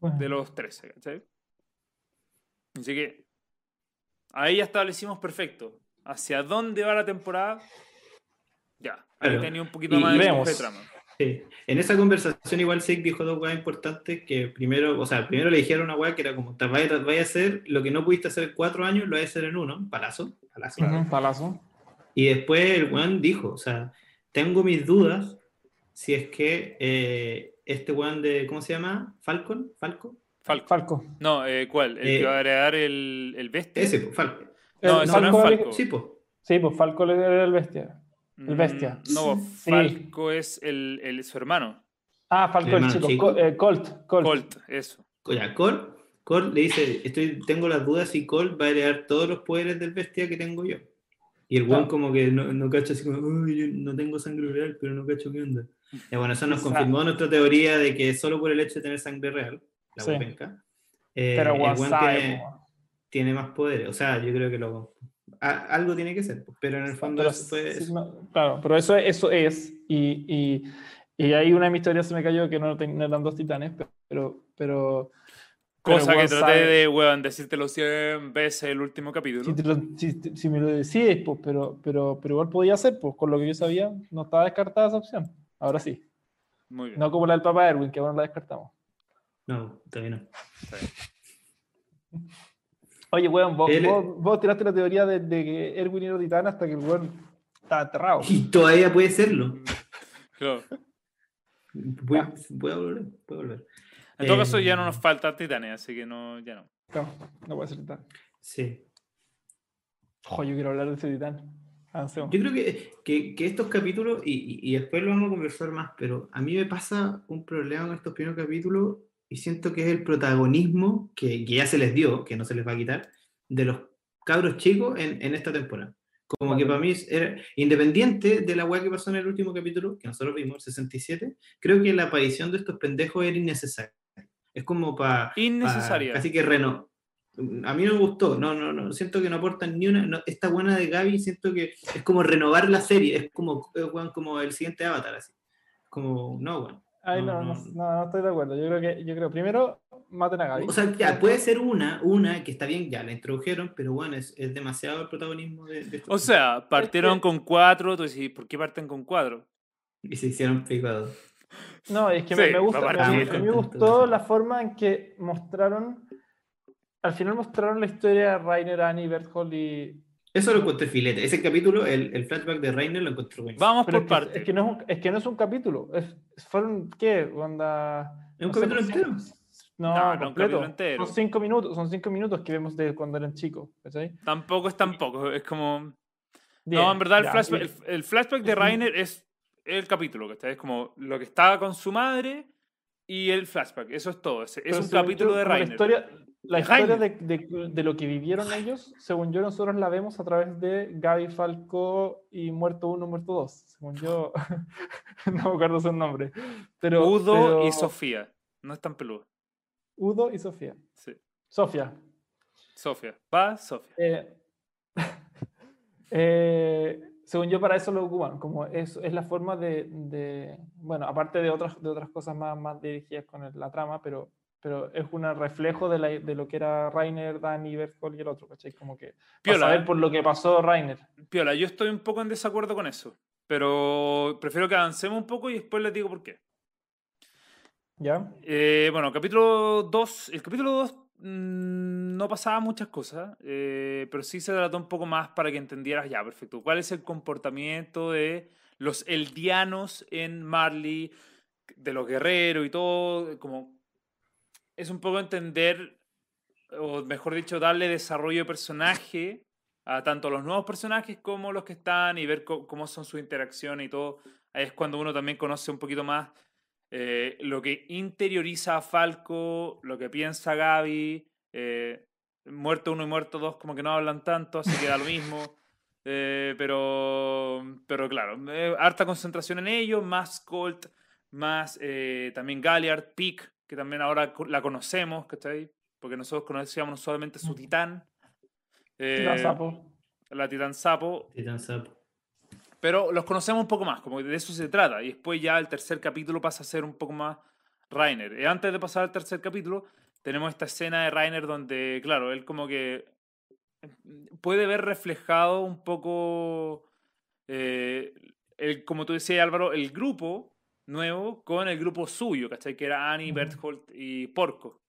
Bueno. de los 13, ¿cachai? Así que ahí ya establecimos perfecto. ¿Hacia dónde va la temporada? Ya, Claro. tenía un poquito Y más de trama. Sí. En esa conversación igual Sek dijo dos weas importantes que primero, o sea, primero le dijeron una wea que era como, "Te vaya, vaya a hacer lo que no pudiste hacer en cuatro años, lo vas a hacer en uno, palazo, palazo. Ujú, Palazo. Y después el weón dijo, o sea, tengo mis dudas si es que eh, este weón de, ¿cómo se llama? Falcon, Falco, Falco. Falco. No, eh, ¿cuál? ¿El Eh, que va a agregar el, el bestia? ese, pues, Falco. No, El ese no es Falco. Sí, pues. Sí, pues Falco era el bestia. El bestia. Mm, No, Sí. Falco es el, el- su hermano. Ah, Falco el hermano chico. chico. Co- eh, Colt. Colt. Colt, eso. Oye, Cole, Cole le dice, estoy, tengo las dudas si Cole va a heredar todos los poderes del bestia que tengo yo. Y el weón Ah. como que no, no cacha así como, uy, yo no tengo sangre real, pero no cacho qué onda. Y bueno, eso nos Exacto. confirmó nuestra teoría de que solo por el hecho de tener sangre real, la Sí. eh, Pero el weón tiene, po. tiene más poderes. O sea, yo creo que lo, a- algo tiene que ser, pues, pero en el fondo Pero eso fue... sí, no, claro, pero eso, eso es. Y, y, y ahí una de mis teorías se me cayó que no, no eran dos titanes, pero. pero pero Cosa que traté sabe. de, weón, decírtelo 100 veces el último capítulo. Si, te lo- si- si me lo decís, pues, pero, pero, pero igual podía ser, pues, con lo que yo sabía, no estaba descartada esa opción. Ahora sí. Muy bien. No como la del Papa Erwin, que ahora la descartamos. No, todavía no. está bien. Oye, weón, vos, vos, vos tiraste la teoría de, de que Erwin era titán hasta que el weón estaba enterrado. Y todavía puede serlo. Claro. Puede volver, puede volver. En todo caso, ya Eh, no nos falta Titanes, así que no, ya no. No, no puede ser titán. Sí. Ojo, yo quiero hablar de ese titán. Avancemos. Yo creo que, que, que estos capítulos, y, y- y después lo vamos a conversar más, pero a mí me pasa un problema con estos primeros capítulos y siento que es el protagonismo que, que ya se les dio, que no se les va a quitar, de los cabros chicos en, en esta temporada. Como que Vale. para mí, era, independiente de la weá que pasó en el último capítulo, que nosotros vimos, el 67, creo que la aparición de estos pendejos era innecesaria. Es como para... Innecesaria. Casi que reno. A mí no me gustó, no, no, no, siento que no aportan ni una. no, esta buena de Gaby, siento que es como renovar la serie, es como, como el siguiente Avatar, así. Como, no, weón. Ay, No, no, no, no. estoy de acuerdo. Yo creo que, yo creo, primero, maten a Gaby. O sea, ya, puede ser una, una que está bien, ya la introdujeron, pero bueno, es, es demasiado el protagonismo de, de estos O sea, partieron que- con cuatro, tú decís, ¿por qué parten con cuatro? Y se hicieron picados. No, es que Sí, me, me gusta, me- mí me gustó la forma en que mostraron, al final mostraron la historia de Rainer, Annie, Berthold y... Eso lo encontré filete. Ese capítulo, el, el flashback de Rainer, lo encontré buenísimo. Vamos Pero por partes. es, que no es, un, es que no es un capítulo, es, fueron, ¿qué? Onda, Es un no sé, capítulo pues, entero. No, No, no, un completo. capítulo entero. Son cinco minutos, son cinco minutos que vemos de cuando eran chicos, ¿cachai? Tampoco es tampoco, es como... Bien, no, en verdad el ya, flashback, el, el flashback de. Rainer es el capítulo, ¿cachai? Es como lo que estaba con su madre y el flashback, eso es todo. Es, es un capítulo yo, de como la Rainer. historia, la historia de, de- de lo que vivieron ellos, según yo, nosotros la vemos a través de Gaby Falco y Muerto 1, Muerto 2. Según yo, no me acuerdo su nombre. Pero, Udo pero- y Sofía. No es tan peludo. Udo y Sofía. Sí. Sofía. Sofía. Va, Sofía. Eh, eh, según yo, para eso lo ocupan, como es, es la forma de, de- bueno, aparte de otras, de otras cosas más, más dirigidas con el- la trama, pero, pero es un reflejo de, la- de lo que era Rainer, Danny, Berthold y el otro, ¿cachai? Como que Piola, saber ¿eh? por lo que pasó Rainer. Piola, yo estoy un poco en desacuerdo con eso. Pero prefiero que avancemos un poco y después les digo por qué. ¿Ya? Eh, bueno, capítulo 2. El capítulo 2 no pasaba muchas cosas, eh, pero sí se trató un poco más para que entendieras ya, perfecto. ¿Cuál es el comportamiento de los eldianos en Marley, de los guerreros y todo? Como es un poco entender, o mejor dicho, darle desarrollo de personaje a tanto los nuevos personajes como los que están y ver cómo son sus interacciones y todo. Ahí es cuando uno también conoce un poquito más eh, lo que interioriza a Falco, lo que piensa Gaby. eh, muerto uno y muerto dos como que no hablan tanto, así que da lo mismo. Eh, pero, pero claro, harta concentración en ellos, más Colt, más también Galliard, Peak, que también ahora la conocemos, ¿cachai? Porque nosotros conocíamos solamente su Ujú. titán. eh, Titán Sapo. la titán sapo, Titán Sapo. pero los conocemos un poco más, como que de eso se trata. Y después ya el tercer capítulo pasa a ser un poco más Rainer. Y antes de pasar al tercer capítulo, tenemos esta escena de Rainer donde, claro, él como que puede ver reflejado un poco, eh, el, como tú decías Álvaro, el grupo nuevo con el grupo suyo, ¿cachai? Que era Annie. Berthold y Porco,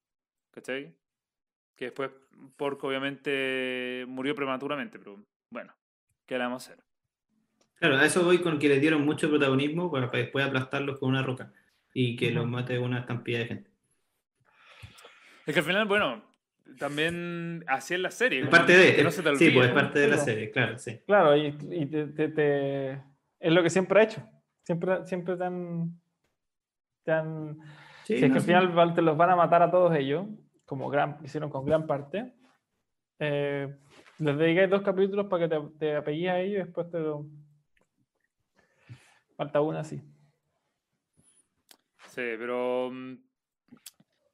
¿cachai? Que después Porco obviamente murió prematuramente, pero bueno, ¿qué le vamos a hacer? Claro, a eso voy con que le dieron mucho protagonismo para, después aplastarlos con una roca y que los mate una estampida de gente. Es que al final, bueno, también así es la serie. Es parte de. que no se te sí, pues es parte de la Claro. serie, claro, sí. Claro, y, y te, te- te- es lo que siempre ha hecho. Siempre, siempre te han... te han- Sí, si es no, que al sí. final te los van a matar a todos ellos, como gran, hicieron con gran parte, eh, les dedicáis dos capítulos para que te, te apellides a ellos y después te lo... Falta una así. Sí, pero. mm,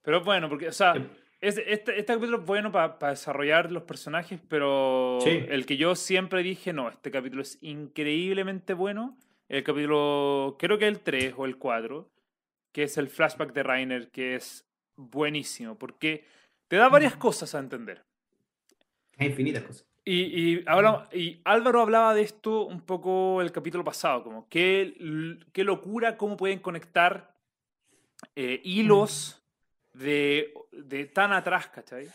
Pero bueno, porque, o sea, Sí. es- este, este capítulo es bueno para desarrollar los personajes, pero Sí. el que yo siempre dije, no, este capítulo es increíblemente bueno. El capítulo, creo que el 3 o el 4, que es el flashback de Rainer, que es buenísimo, porque te da varias cosas a entender. Hay infinitas cosas. Y, y, Álvaro hablaba de esto un poco el capítulo pasado, como qué, qué locura, cómo pueden conectar eh, hilos de, de tan atrás, ¿cachai?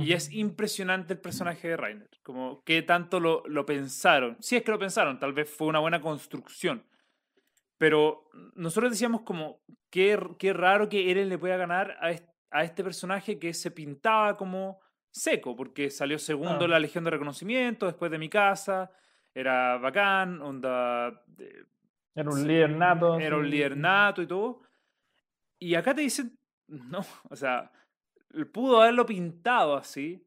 Y es impresionante el personaje de Rainer, como qué tanto lo, lo pensaron. Si es que lo pensaron, tal vez fue una buena construcción. Pero nosotros decíamos como, qué, qué raro que Eren le pueda ganar a este, a este personaje que se pintaba como seco, porque salió segundo Ah. en la Legión de Reconocimiento, después de mi casa, era bacán, onda, eh, Era un líder nato. era un así. líder nato y todo. Y acá te dicen, no, o sea, pudo haberlo pintado así,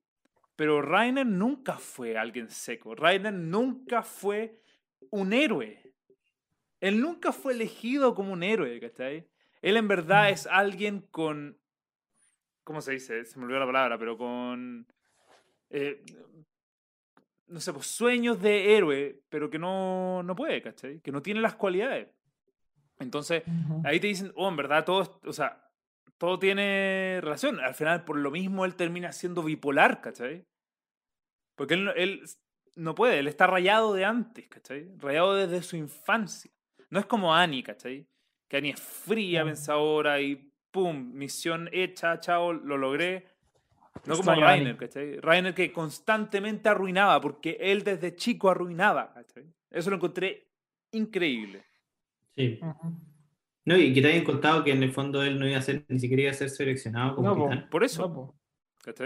pero Rainer nunca fue alguien seco. Rainer nunca fue un héroe. Él nunca fue elegido como un héroe, ¿cachai? Él en verdad es alguien con. ¿Cómo se dice? Se me olvidó la palabra, pero con. eh, no sé, pues sueños de héroe, pero que no, no puede, ¿cachai? Que no tiene las cualidades. Entonces, ahí te dicen, oh, en verdad todo, es- o sea, todo tiene relación. Al final, por lo mismo, él termina siendo bipolar, ¿cachai? Porque él, no- él s- no puede, él está rayado de antes, ¿cachai? Rayado desde su infancia. No es como Annie, ¿cachai? Que Annie es fría, Mm. pensadora y pum, misión hecha, chao, lo logré. No como Extraño a Annie. Rainer, ¿cachai? Rainer que constantemente arruinaba, porque él desde chico arruinaba, ¿cachai? Eso lo encontré increíble. Sí. Ujú. No, y que te hayan contado que en el fondo él no iba a ser, ni siquiera iba a ser seleccionado como No, po. titán. Por eso, No.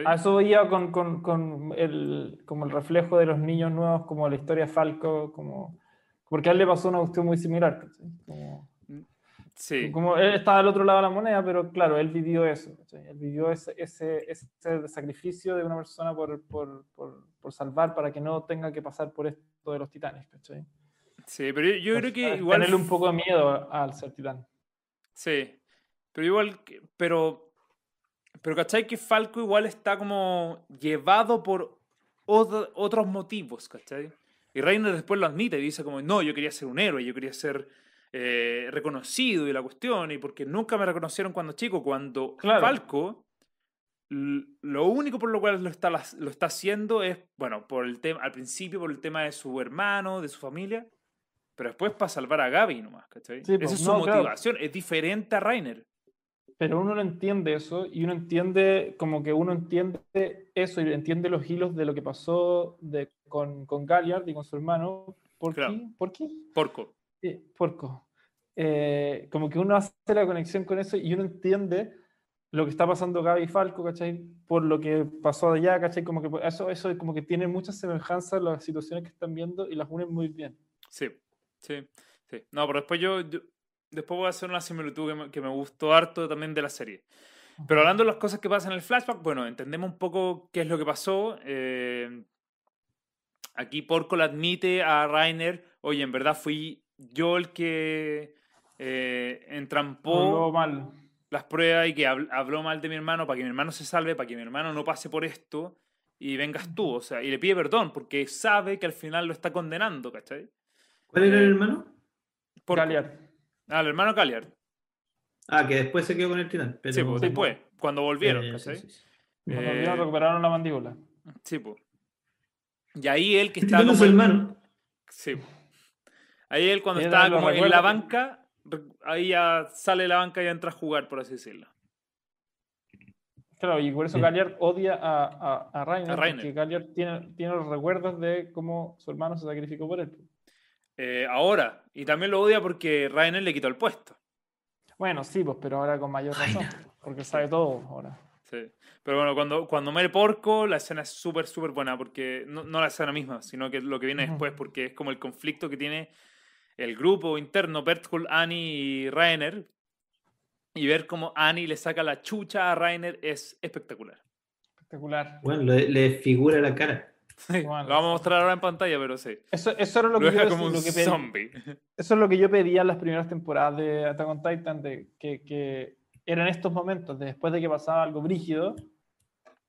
A eso iba con, con, con el, como el reflejo de los niños nuevos, como la historia de Falco, como, porque a él le pasó una cuestión muy similar. ¿cachai? Como- Sí. Como él estaba al otro lado de la moneda, pero claro, él vivió eso. ¿cachai? Él vivió ese, ese, ese sacrificio de una persona por, por, por, por salvar para que no tenga que pasar por esto de los titanes. ¿cachai? Sí, pero yo, yo creo que igual. Tenerle un poco de miedo al ser titán. Sí. Pero igual. Pero. Pero ¿cachai? Que Falco igual está como llevado por od- otros motivos, ¿cachai? Y Reiner después lo admite y dice como, no, yo quería ser un héroe, yo quería ser eh, reconocido y la cuestión, y porque nunca me reconocieron cuando chico, cuando Claro. Falco, lo único por lo cual lo está, lo está haciendo es, bueno, por el tema, al principio por el tema de su hermano, de su familia, pero después para salvar a Gaby nomás, ¿cachai? Sí, Esa pues, es su no, claro. motivación, es diferente a Reiner. Pero uno no entiende eso y uno entiende, como que uno entiende eso y entiende los hilos de lo que pasó de, con, con Galliard y con su hermano. ¿Por Claro. qué? ¿Por qué? Porco. Eh, Porco. Eh, como que uno hace la conexión con eso y uno entiende lo que está pasando Gaby Falco, ¿cachai? Por lo que pasó allá, ¿cachai? Como que eso, eso como que tiene muchas semejanzas las situaciones que están viendo y las unen muy bien. Sí, sí, sí. No, pero después yo, yo- después voy a hacer una similitud que me, que me gustó harto también de la serie. Pero hablando de las cosas que pasan en el flashback, bueno, entendemos un poco qué es lo que pasó. eh, aquí Porco le admite a Rainer, oye, en verdad fui yo el que eh, entrampó mal. las pruebas y que habl- habló mal de mi hermano para que mi hermano se salve, para que mi hermano no pase por esto y vengas tú, o sea, y le pide perdón porque sabe que al final lo está condenando, ¿cachai? ¿Cuál era el Eh, hermano? Porco. Galliard. Ah, el hermano Galliard. Ah, que después se quedó con el titán. Pero... Sí, pues, después, cuando volvieron, Eh, sí, sí, sí. Cuando Eh, volvieron, recuperaron la mandíbula. Sí, pues. Y ahí él que El está titán es como... su hermano. Sí. po. Ahí él cuando estaba como en la banca, ahí ya sale de la banca y entra a jugar, por así decirlo. Claro, y por eso. Galliard odia a, a, a Rainer, A Reiner. porque Galliard tiene, tiene los recuerdos de cómo su hermano se sacrificó por él. Eh, ahora, y también lo odia porque Rainer le quitó el puesto. Bueno, sí, pues, pero ahora con mayor razón, porque sabe todo ahora. Sí. Pero bueno, cuando, cuando muere Porco, la escena es súper, súper buena, porque no, no la escena misma, sino que lo que viene después, porque es como el conflicto que tiene el grupo interno, Berthold, Annie y Rainer. Y ver cómo Annie le saca la chucha a Rainer es espectacular. Espectacular. Bueno, le, le desfigura la cara. Sí, Bueno, lo vamos a sí. mostrar ahora en pantalla, pero sí. Eso, eso era lo Lo, que yo como un lo que pedí- zombie. Eso es lo que yo pedía en las primeras temporadas de Attack on Titan, de que, que eran estos momentos, de después de que pasaba algo brígido,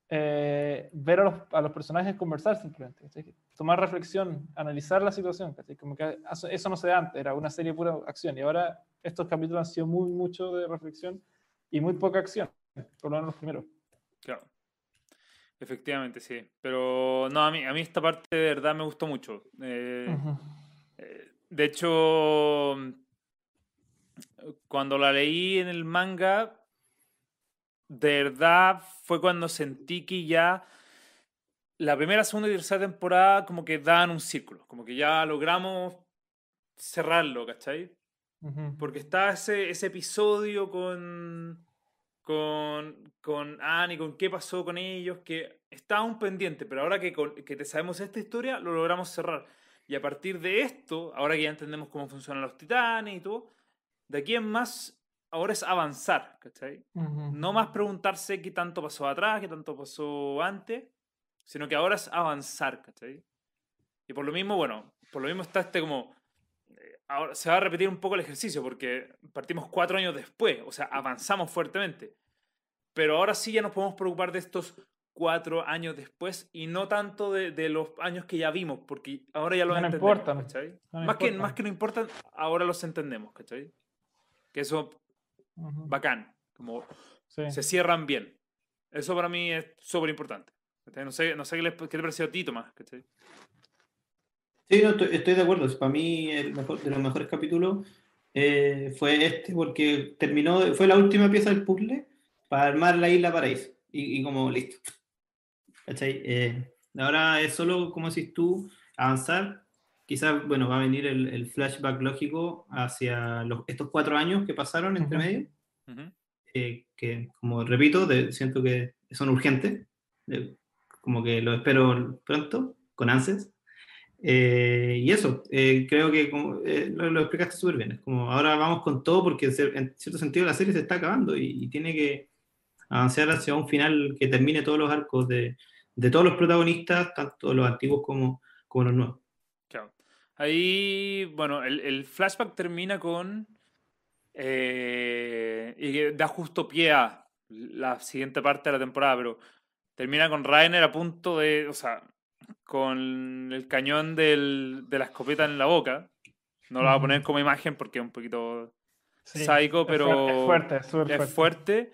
eh, ver a los, a los personajes conversar simplemente, ¿cachai? tomar reflexión, analizar la situación, ¿cachai? como que eso, eso no se da antes, era una serie de pura acción, y ahora estos capítulos han sido muy mucho de reflexión y muy poca acción, por lo menos los primeros. Claro. Efectivamente, sí. Pero no, a mí, a mí esta parte de verdad me gustó mucho. Eh, eh, de hecho, cuando la leí en el manga, de verdad fue cuando sentí que ya la primera, segunda y tercera temporada como que daban un círculo, como que ya logramos cerrarlo, ¿cachai? Porque está ese, ese episodio con, con, con Annie, con qué pasó con ellos, que está un pendiente, pero ahora que, con- que te sabemos esta historia, lo logramos cerrar. Y a partir de esto, ahora que ya entendemos cómo funcionan los titanes y todo, de aquí en más, ahora es avanzar, ¿cachai? No más preguntarse qué tanto pasó atrás, qué tanto pasó antes, sino que ahora es avanzar, ¿cachai? Y por lo mismo, bueno, por lo mismo está este como... Ahora se va a repetir un poco el ejercicio porque partimos cuatro años después, o sea, avanzamos fuertemente. Pero ahora sí ya nos podemos preocupar de estos cuatro años después y no tanto de, de los años que ya vimos, porque ahora ya los no entendemos, importan. ¿cachai? Ya no más, que, más que no importan, ahora los entendemos, ¿cachai? Que eso Ujú. bacán, como Sí. se cierran bien. Eso para mí es súper importante. No sé, no sé qué, le, qué le pareció a ti, Tomás. ¿cachai? Sí, no, estoy, estoy de acuerdo. Para mí, el mejor, de los mejores capítulos eh, fue este, porque terminó, fue la última pieza del puzzle para armar la isla paraíso. Y, y como listo. ¿Cachai? Eh, ahora es solo, como decís tú, avanzar. Quizás, bueno, va a venir el, el flashback lógico hacia los, estos cuatro años que pasaron entre Ujú. medio. Ujú. eh, que, como repito, de- siento que son urgentes. de- como que lo espero pronto, con ansias. Eh, y eso, eh, creo que como, eh, lo, lo explicaste súper bien. Es como ahora vamos con todo porque en cierto sentido la serie se está acabando y, y tiene que avanzar hacia un final que termine todos los arcos de, de todos los protagonistas, tanto los antiguos como, como los nuevos. Claro. Ahí, bueno, el, el flashback termina con. eh, y da justo pie a la siguiente parte de la temporada, pero termina con Rainer a punto de. O sea, con el cañón del- de la escopeta en la boca. No lo voy a poner como imagen porque es un poquito Sí, sádico, es pero. fuerte, Es fuerte, es fuerte.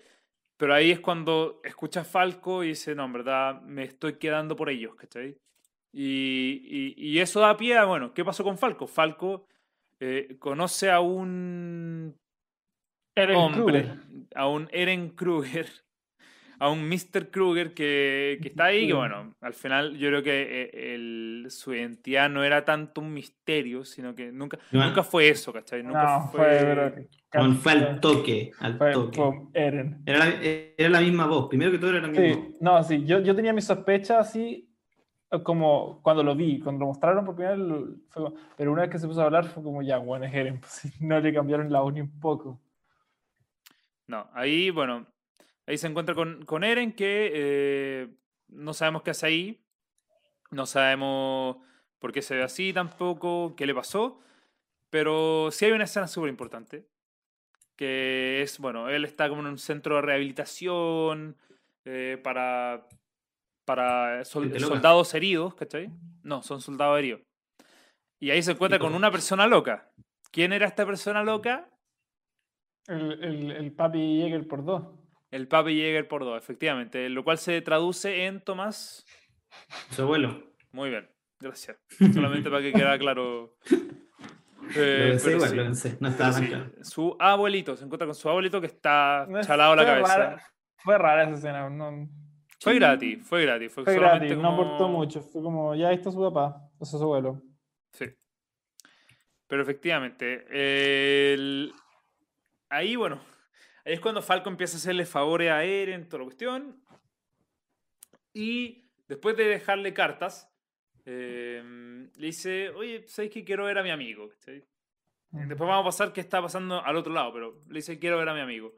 pero ahí es cuando escucha a Falco y dice, no, en verdad me estoy quedando por ellos, ¿cachai? Y, y- y eso da pie a, bueno, ¿qué pasó con Falco? Falco eh, conoce a un Eren hombre, Kruger. a un Eren Kruger, a un Mr. Kruger que, que está ahí, que bueno, al final yo creo que eh, el- su identidad no era tanto un misterio, sino que nunca, No. nunca fue eso, ¿cachai? Nunca No, fue, Como fue al toque, al fue- toque. fue Eren. Era la, era la misma voz, primero que todo era la misma voz. Sí, no, sí, yo, yo tenía mis sospechas así como cuando lo vi, cuando lo mostraron por primera vez, fue como- pero una vez que se puso a hablar fue como ya, bueno, es Eren, pues, no le cambiaron la voz ni un poco. No, ahí, bueno, ahí se encuentra con, con Eren que eh, no sabemos qué hace ahí, no sabemos por qué se ve así tampoco, qué le pasó, pero sí hay una escena súper importante, que es, bueno, él está como en un centro de rehabilitación eh, para, para soldados heridos, ¿cachai? No, son soldados heridos. Y ahí se encuentra con una persona loca. ¿Quién era esta persona loca? El, el, el papi Jäger por dos. El Papi Jäger por dos, efectivamente. Lo cual se traduce en Tomás. Su abuelo. Muy bien, gracias. Solamente para que quede claro. Eh, lo pensé pero igual, sí, lo pensé. No estaba sí, claro. Su abuelito, se encuentra con su abuelito que está No chalado la cabeza. rara- fue rara esa escena, no, Fue gratis, fue gratis. Fue, fue solamente gratis, no aportó mucho, fue como, ya está su papá, o sea, su abuelo. Sí. Pero efectivamente, el- ahí, bueno, ahí es cuando Falco empieza a hacerle favores a Eren, toda la cuestión. Y después de dejarle cartas, eh, le dice, oye, ¿sabes que quiero ver a mi amigo? Después vamos a pasar qué está pasando al otro lado, pero le dice, quiero ver a mi amigo.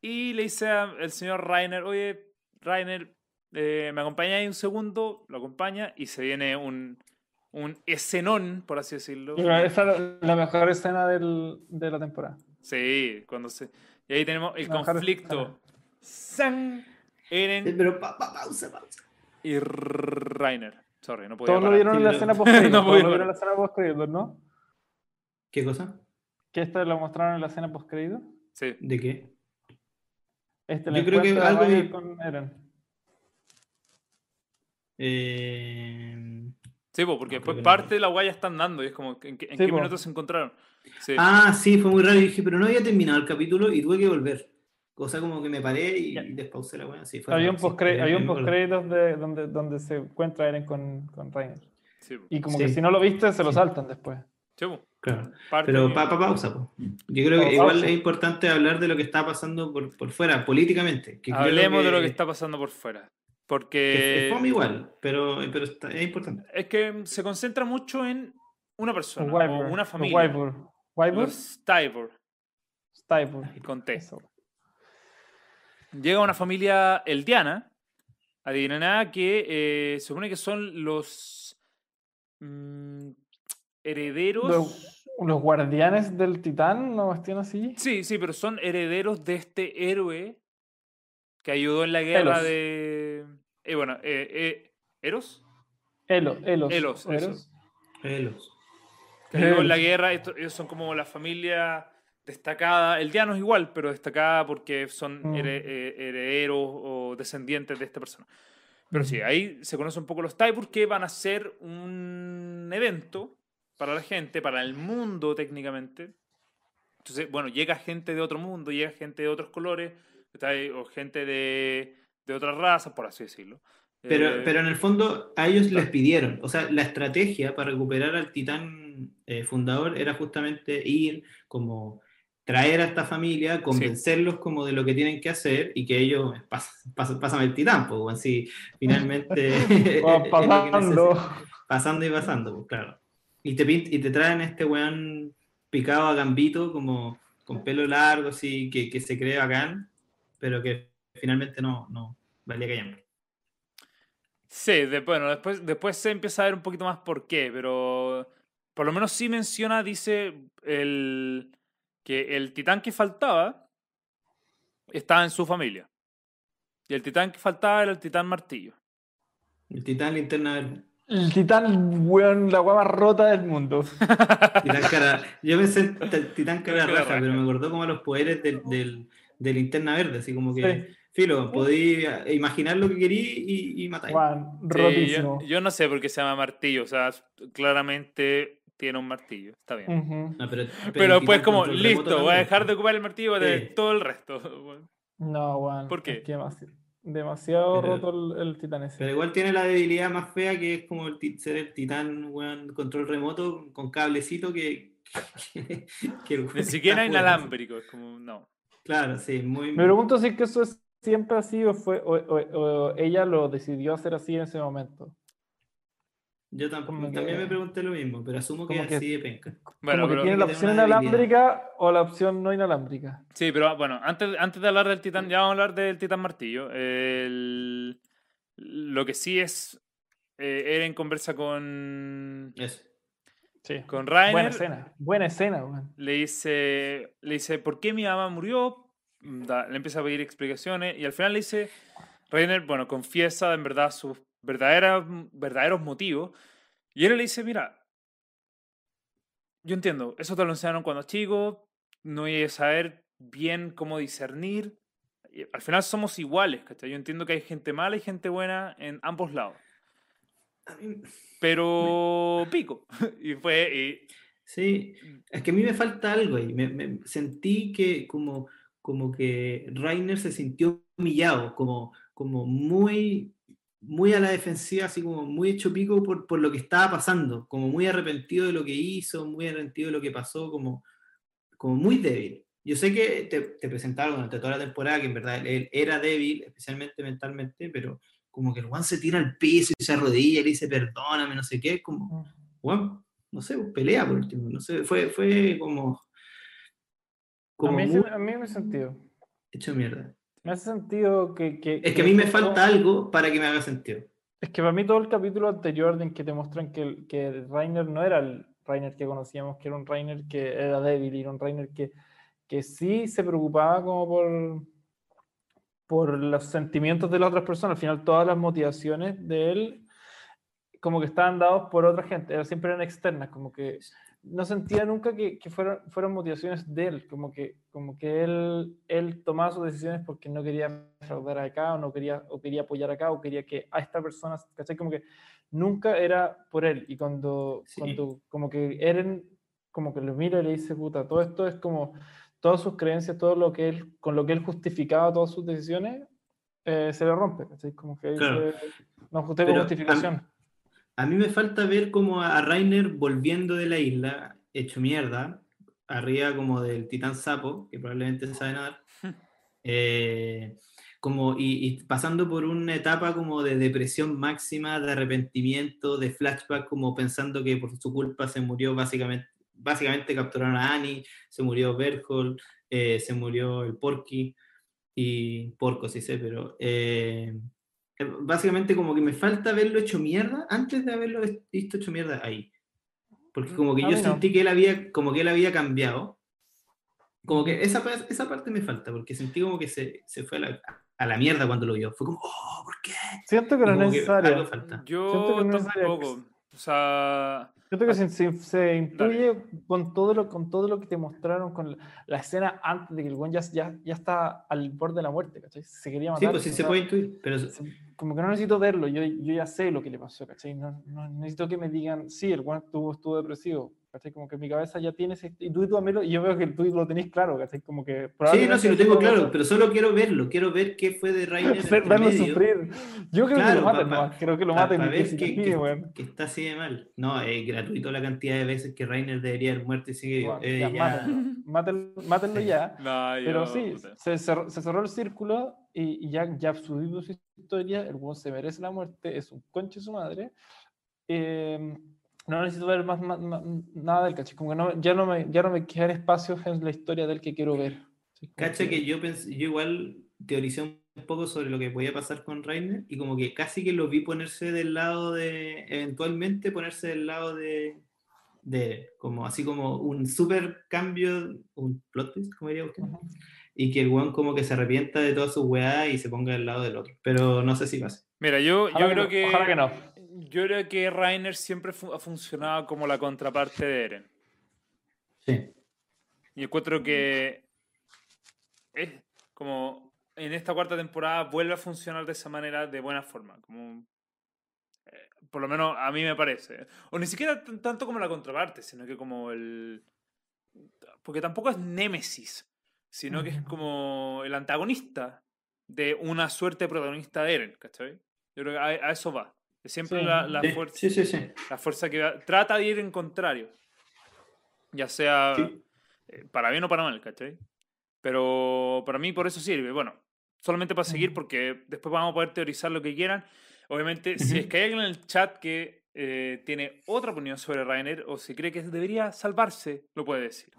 Y le dice al señor Rainer, oye, Rainer, eh, ¿me acompañáis un segundo? Lo acompaña y se viene un, un escenón, por así decirlo. Esa es la mejor escena del, de la temporada. Sí, cuando se... Y ahí tenemos el conflicto. San, Eren Pero pa- pa- pausa, pausa. y Rainer. Sorry, no podía Todos lo parar. vieron en la escena post No Todos lo vieron en la escena post créditos, ¿no? ¿Qué cosa? Que esto lo mostraron en la escena post créditos. Sí. ¿De qué? Este, Yo creo que de algo vi- con Eren. Eh, Sí, po, porque después que no. parte de la guaya están dando y es como, ¿en qué, en Sí, qué minutos se encontraron? Sí. Ah, sí, fue muy raro. Y dije, pero no había terminado el capítulo y tuve que volver. Cosa como que me paré y, despausé la weá. Sí, fue Había un postcréditos de donde, donde se encuentra Eren con, con po. Y como Sí. que si no lo viste, se lo Sí. saltan después. Sí, po. Claro. Parte Pero pa, pa- pausa. po. Yo creo que igual pausa. es importante hablar de lo que está pasando por, por fuera, políticamente. que Hablemos de lo que está pasando por fuera. Porque es igual, pero, pero está- es importante. es que se concentra mucho en una persona o una familia. Wyvern. Wyvern, Los Tybor, Stiper. con T. Eso. Llega una familia eldiana, adivinará que eh, se supone que son los mm, herederos. Los, los guardianes del titán, ¿no cuestión así? Sí, sí, pero son herederos de este héroe que ayudó en la guerra Elos. de. Eh, bueno, eh, eh, ¿Eros? Elo, Elos. Elos, eso. Eros. Que ayudó en la Elos. guerra. esto- ellos son como la familia destacada. Eldianos igual, pero destacada porque son Mm. here- eh, herederos o descendientes de esta persona. Pero sí, Ujú. ahí se conoce un poco los Taibur que van a ser un evento para la gente, para el mundo técnicamente. Entonces, bueno, llega gente de otro mundo, llega gente de otros colores, o gente de, de otras razas, por así decirlo. Pero, Eh, pero en el fondo a ellos les claro. pidieron, o sea, la estrategia para recuperar al titán eh, fundador era justamente ir, como traer a esta familia, convencerlos como de lo que tienen que hacer y que ellos pasan, pasan, pasan el titán, pues, finalmente Va lo que pasando. pasando y pasando, pues, claro. Y te, y te traen este weón picado a gambito, como con pelo largo, así, que, que se cree bacán, pero que finalmente no, no valía callampa. Sí, de- bueno, después, después se empieza a ver un poquito más por qué, pero por lo menos sí menciona, dice, el, que el titán que faltaba estaba en su familia. Y el titán que faltaba era el titán martillo. El titán linterna verde. El titán, weón, la más rota del mundo. Titán cara, yo pensé titán cara raja, raja. pero me acordó como a los poderes del, del, de linterna verde, así como que, Sí. Filo, podí imaginar lo que querí y, y matar. Weón, Sí, rotísimo. yo, yo no sé por qué se llama martillo, o sea, claramente tiene un martillo, está bien. No, pero, Pero después titán como, listo, voy a también. dejar de ocupar el martillo, voy a tener Sí. todo el resto. Bueno, No, weón. ¿Por qué? es que demasi- demasiado Pero- roto el, el titán ese. Pero igual tiene la debilidad más fea que es como el ser el titán, weón, control remoto con cablecito que. que- que Ni siquiera inalámbrico, es como, no. Claro, sí, muy. Me pregunto si es que eso es siempre así o, fue, o, o- o ella lo decidió hacer así en ese momento. Yo tam- como que- también me pregunté lo mismo, pero asumo que que- así de penca. Bueno, Como que pero, tiene la opción inalámbrica o la opción no inalámbrica. sí, pero bueno, antes, antes de hablar del titán, ya vamos a hablar del titán martillo. El- lo que sí es, eh, Eren conversa con, Eso. Sí. con Buena Rainer. escena. Buena escena, weón. le dice, le dice, ¿por qué mi mamá murió? Da- le empieza a pedir explicaciones y al final le dice, Reiner, bueno, confiesa en verdad sus verdaderas, verdaderos motivos. Y él le dice, mira, yo entiendo, eso te lo enseñaron cuando chico, no hay que saber bien cómo discernir. Y al final somos iguales, ¿cachai? Yo entiendo que hay gente mala y gente buena en ambos lados. Pero pico. y fue, y Sí, es que a mí me falta algo ahí. Me, me- sentí que como, como que Rainer se sintió humillado, como, como muy, muy a la defensiva, así como muy hecho pico por, por lo que estaba pasando, como muy arrepentido de lo que hizo, muy arrepentido de lo que pasó, como, como muy débil. Yo sé que te, te presentaron durante toda la temporada que en verdad él era débil, especialmente mentalmente, pero como que el Juan se tira al piso y se arrodilla y le dice perdóname, no sé qué, como, bueno, no sé, pelea por último, no sé, fue, fue como, A como mí, muy a mí me sentido. hecho mierda. Me hace sentido que... que Es que a mí me todo- falta algo para que me haga sentido. Es que para mí todo el capítulo anterior en que te muestran que, que Rainer no era el Rainer que conocíamos, que era un Rainer que era débil, era un Rainer que, que sí se preocupaba como por, por los sentimientos de las otras personas. Al final todas las motivaciones de él como que estaban dados por otra gente, siempre eran externas, como que no sentía nunca que, que fueran, fueran motivaciones de él, como que, como que él, él tomaba sus decisiones porque no quería defraudar acá, o no quería, o quería apoyar acá, o quería que a esta persona, ¿cachai? Como que nunca era por él, y cuando, Sí. cuando como que Eren, como que lo mira y le dice, puta, todo esto es como, todas sus creencias, todo lo que él, con lo que él justificaba todas sus decisiones, eh, se le rompe, ¿cachai? Como que Claro. no tengo Pero a- justificación. A mí me falta ver como a Rainer volviendo de la isla, hecho mierda, arriba como del titán sapo, que probablemente sabe nadar, eh, como, y, y pasando por una etapa como de depresión máxima, de arrepentimiento, de flashback, como pensando que por su culpa se murió básicamente, básicamente capturaron a Annie, se murió Berthold, eh, se murió el Porky, y Porco, sí sé, pero... eh, básicamente como que me falta verlo hecho mierda antes de haberlo visto hecho mierda ahí. Porque como que yo mí no. sentí que él había, como que él había cambiado. Como que esa, esa parte me falta, porque sentí como que se, se fue a la, a la mierda cuando lo vio. Fue como, oh, ¿por qué? Siento que no es necesario. Yo que no tampoco. O sea, Siento que se, se- se intuye con todo, lo, con todo lo que te mostraron, con la, la escena antes de que el buen ya, ya, ya está al borde de la muerte, ¿cachai? Se quería Sí, matar. pues sí o se sea, puede intuir, pero se- como que no necesito verlo, yo, yo ya sé lo que le pasó, ¿cachai? No, no necesito que me digan, sí, el buen estuvo, estuvo depresivo, ¿cachai? Como que mi cabeza ya tiene ese... Y tú, tú también lo- y yo veo que tú lo tenés claro, ¿cachai? Como que... sí, no, sí lo tengo claro, pero solo quiero verlo, quiero ver qué fue de Rainer verlo medio. sufrir. Yo creo que Claro, lo maten, pa- pa- nomás, creo que lo pa- maten y que ver que- castigue, que- weón. que está así de mal. No, es gratuito la cantidad de veces que Rainer debería haber muerto y sigue vivo. Bueno, Eh, ya, ya- mátenlo, mátenlo, ya. no, yo, Pero sí, se cerró, se cerró el círculo y, y ya, ya subido su historia, el weón se merece la muerte, es un conche su madre. eh, no necesito ver más, más- más- nada del ¿cachai? Como que no, ya, no me, ya no me quedan espacios en la historia del que quiero ver. Cacha que yo pensé, yo igual teoricé un poco sobre lo que podía pasar con Rainer y como que casi que lo vi ponerse del lado de, eventualmente ponerse del lado de, de como así como un super cambio, un plot twist, como diría usted, Ujú. Y que el weón como que se arrepienta de toda su weá y se ponga del lado del otro, pero no sé si pasa. Mira, yo, yo creo que. Ojalá que no. Yo creo que Rainer siempre fu- ha funcionado como la contraparte de Eren. Sí. Y encuentro que es como en esta cuarta temporada vuelve a funcionar de esa manera de buena forma. Como, eh, por lo menos a mí me parece. O ni siquiera tanto como la contraparte, sino que como el... Porque tampoco es Némesis, sino que es como el antagonista de una suerte protagonista de Eren, ¿cachai? Yo creo que a, a eso va. Es siempre Sí. la, la fuerza sí, sí, sí. la fuerza que va- trata de ir en contrario. Ya sea Sí. eh, para bien o para mal, ¿cachai? Pero para mí por eso sirve. Bueno, solamente para seguir porque después vamos a poder teorizar lo que quieran. Obviamente, si es que hay alguien en el chat que eh, tiene otra opinión sobre Rainer o si cree que debería salvarse, lo puede decir.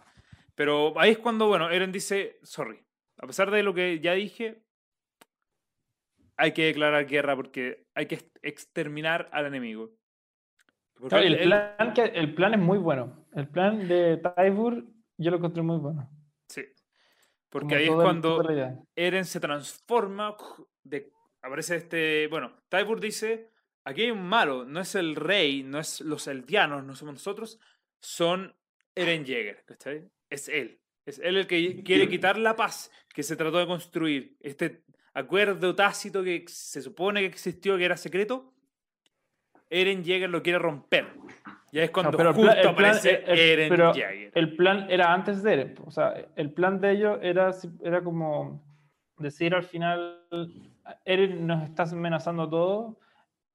Pero ahí es cuando, bueno, Eren dice, sorry. A pesar de lo que ya dije, hay que declarar guerra porque hay que ex- exterminar al enemigo. Claro, el, plan que, el plan es muy bueno. El plan de Tyburn yo lo encontré muy bueno. Sí. Porque Como ahí es cuando. Eren se transforma. De, aparece este. Bueno, Tybur dice: aquí hay un malo, no es el rey, no es los eldianos, no somos nosotros, son Eren Jaeger, ¿cachai? Es él. Es él el que quiere quitar la paz que se trató de construir. Este acuerdo tácito que se supone que existió, que era secreto. Eren Jaeger lo quiere romper. Ya es cuando pero justo plan- el plan- aparece el- el- Eren pero Jaeger. El plan era antes de Eren. O sea, el plan de ellos era, era como decir al final, Eren nos está amenazando todo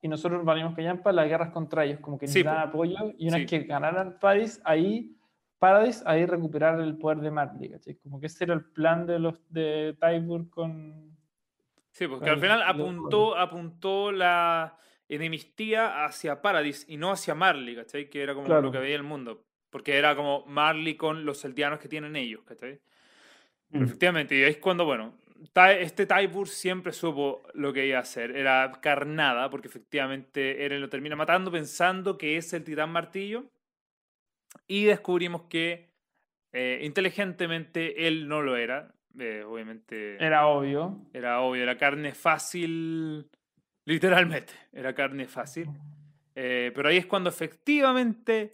y nosotros valimos callampa, la guerra es contra ellos, como que Sí, necesitan po. apoyo y una Sí. vez que ganaran Paris, ahí Paradise, ahí recuperar el poder de Marley, ¿cachai? Como que ese era el plan de los de Tybur con... Sí, porque Claro, al final apuntó, apuntó la enemistía hacia Paradis y no hacia Marley, ¿cachai? Que era como Claro. lo que veía el mundo. Porque era como Marley con los eldianos que tienen ellos, ¿cachai? Mm. efectivamente, y es cuando, bueno, este Tybur siempre supo lo que iba a hacer. Era carnada, porque efectivamente Eren lo termina matando pensando que es el titán martillo. Y descubrimos que eh, inteligentemente él no lo era. Eh, obviamente Era obvio. era obvio, era carne fácil, literalmente, era carne fácil. Eh, pero ahí es cuando efectivamente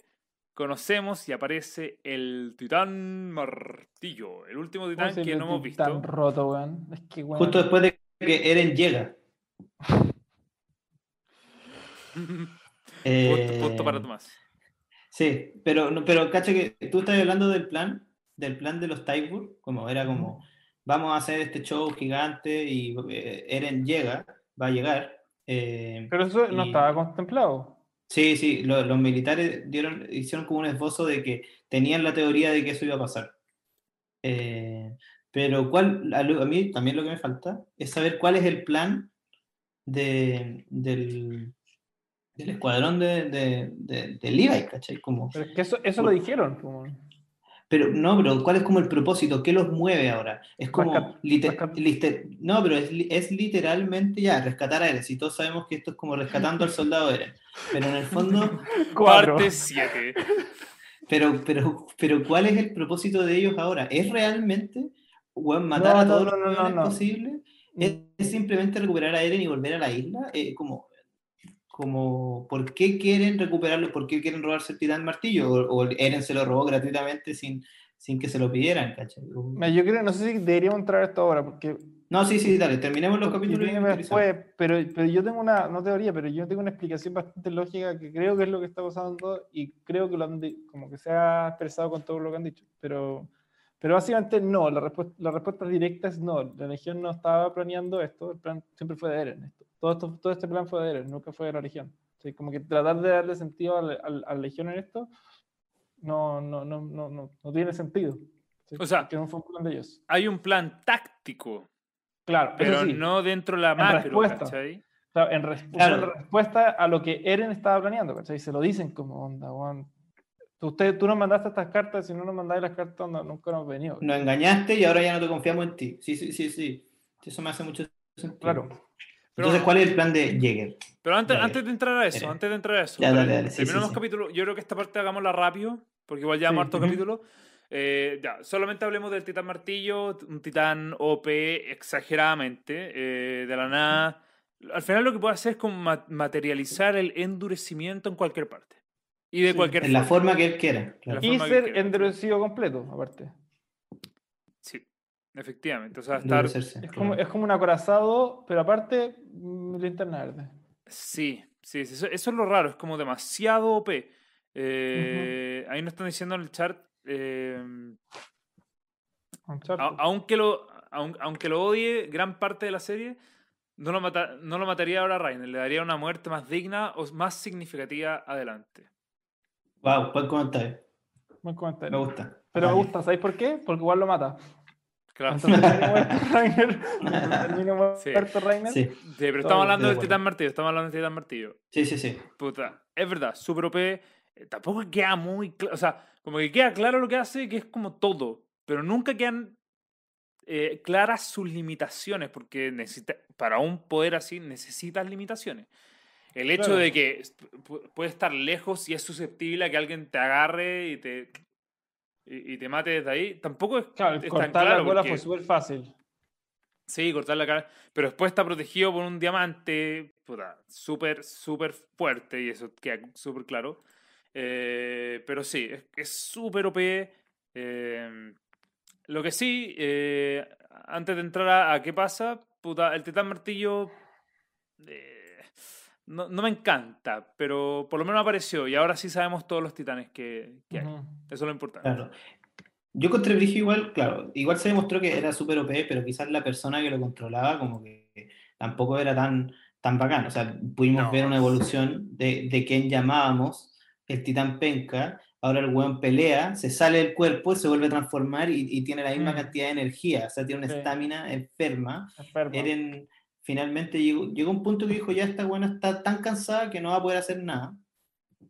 conocemos y aparece el titán martillo, el último ¿Cómo titán que no hemos tiene Tan visto. roto, weón. Es que, weón. Justo después de que Eren llega. punto, punto para Tomás. Sí, pero, no, pero cacha que tú estás hablando del plan, del plan de los Tybur, como era como, vamos a hacer este show gigante y eh, Eren llega, va a llegar. eh, Pero eso no estaba contemplado. Sí, sí, lo- los militares dieron, hicieron como un esbozo de que tenían la teoría de que eso iba a pasar. Eh, pero cuál, a, a mí también lo que me falta es saber cuál es el plan de, del, del escuadrón de, de, de, de Levi, ¿cachai? Como, Pero es que eso, eso lo dijeron. como- pero no, pero ¿cuál es como el propósito? ¿Qué los mueve ahora? Es como, Rescat- no, pero es, es literalmente ya, rescatar a Eren. Si todos sabemos que esto es como rescatando al soldado Eren. Pero en el fondo... Parte 7. Pero, pero, pero, ¿cuál es el propósito de ellos ahora? ¿Es realmente weón, matar No, a todos no, los no, no. posibles? ¿Es, es simplemente recuperar a Eren y volver a la isla? Eh, como, como, ¿Por qué quieren recuperarlo? ¿Por qué quieren robarse el titán martillo? ¿O, o Eren se lo robó gratuitamente sin, sin que se lo pidieran? ¿cachai? Mira, Yo creo, no sé si deberíamos entrar a esto ahora, porque No, sí, sí, dale, terminemos los capítulos. después, pero, pero yo tengo una, no teoría, pero yo tengo una explicación bastante lógica que creo que es lo que está pasando y creo que lo han como que se ha expresado con todo lo que han dicho, pero, pero básicamente no, la respuesta, la respuesta directa es no, la Legión no estaba planeando esto, el plan siempre fue de Eren, esto. Todo, esto, todo este plan fue de Eren, nunca fue de la Legión. O sea, como que tratar de darle sentido a la Legión en esto no, no, no, no, no, no tiene sentido. ¿sí? O sea, Porque no fue un plan de ellos. Hay un plan táctico, Claro, pero sí. no dentro de la macro, respuesta. ¿cachai? Claro, en res- Claro. en respuesta a lo que Eren estaba planeando, ¿cachai? Se lo dicen como onda, weón. Tú, usted, tú nos mandaste estas cartas, si no nos mandáis las cartas, onda, nunca nos venido. Nos engañaste y ahora ya no te confiamos en ti. Sí, sí, sí, sí. Eso me hace mucho sentido. Claro. Pero- Entonces, ¿cuál es el plan de Jäger? Pero antes, antes de entrar a eso, antes de entrar a eso, Ya, dale, dale, sí, terminamos sí, sí. capítulo. Yo creo que esta parte hagámosla rápido, porque igual llevamos Sí. hartos Ujú. capítulos. Eh, ya, solamente hablemos del titán martillo, un titán OP exageradamente, eh, de la nada. Al final lo que puede hacer es como ma- materializar el endurecimiento en cualquier parte. Y de Sí, cualquier En la forma. que él quiera. claro. La Y ser endurecido completo, aparte. Sí, efectivamente. O sea, estar... Es como, claro. es como un acorazado, pero aparte, mm, linterna verde. Sí, sí, sí, eso, eso es lo raro, es como demasiado OP. Eh, Ahí nos están diciendo en el chat, eh, a- aunque, lo, aun- aunque lo odie gran parte de la serie, no lo, mata- no lo mataría ahora a Rainer, le daría una muerte más digna o más significativa adelante. Wow, buen comentario. Buen comentario. Me gusta. Pero me gusta, ¿sabéis por qué? Porque igual lo mata. Claro. Sí, Entonces termina muerto Sí. Rainer. Sí, pero estamos hablando de del. Titán Martillo, estamos hablando del Titán Martillo. sí, sí, sí. Puta, es verdad, super OP. eh, Tampoco queda muy claro. O sea, como que queda claro lo que hace, que es como todo. Pero nunca quedan eh, claras sus limitaciones, porque necesita, para un poder así necesitas limitaciones. El hecho Claro. de que puede estar lejos y es susceptible a que alguien te agarre y te, y, y te mate desde ahí, tampoco es, Claro, es tan cortar claro. la cola porque- fue súper fácil. Sí, cortar la cara. Pero después está protegido por un diamante, puta, súper, súper fuerte y eso queda súper claro. Eh, pero sí, es súper OP. eh, lo que sí, eh, antes de entrar a, a qué pasa, puta, el titán martillo eh, no, no me encanta, pero por lo menos apareció y ahora sí sabemos todos los titanes que, que hay. Eso es lo importante. Claro. Yo encontré Brigio igual, claro, igual se demostró que era súper OP, pero quizás la persona que lo controlaba como que tampoco era tan, tan bacán. O sea, pudimos No. ver una evolución de, de quien llamábamos el titán penca. Ahora el weón pelea, se sale del cuerpo, se vuelve a transformar y, y tiene la misma Mm. cantidad de energía. O sea, tiene una Sí. estamina enferma. Enfermo. Eren finalmente llegó, llegó un punto que dijo, ya esta buena está tan cansada que no va a poder hacer nada.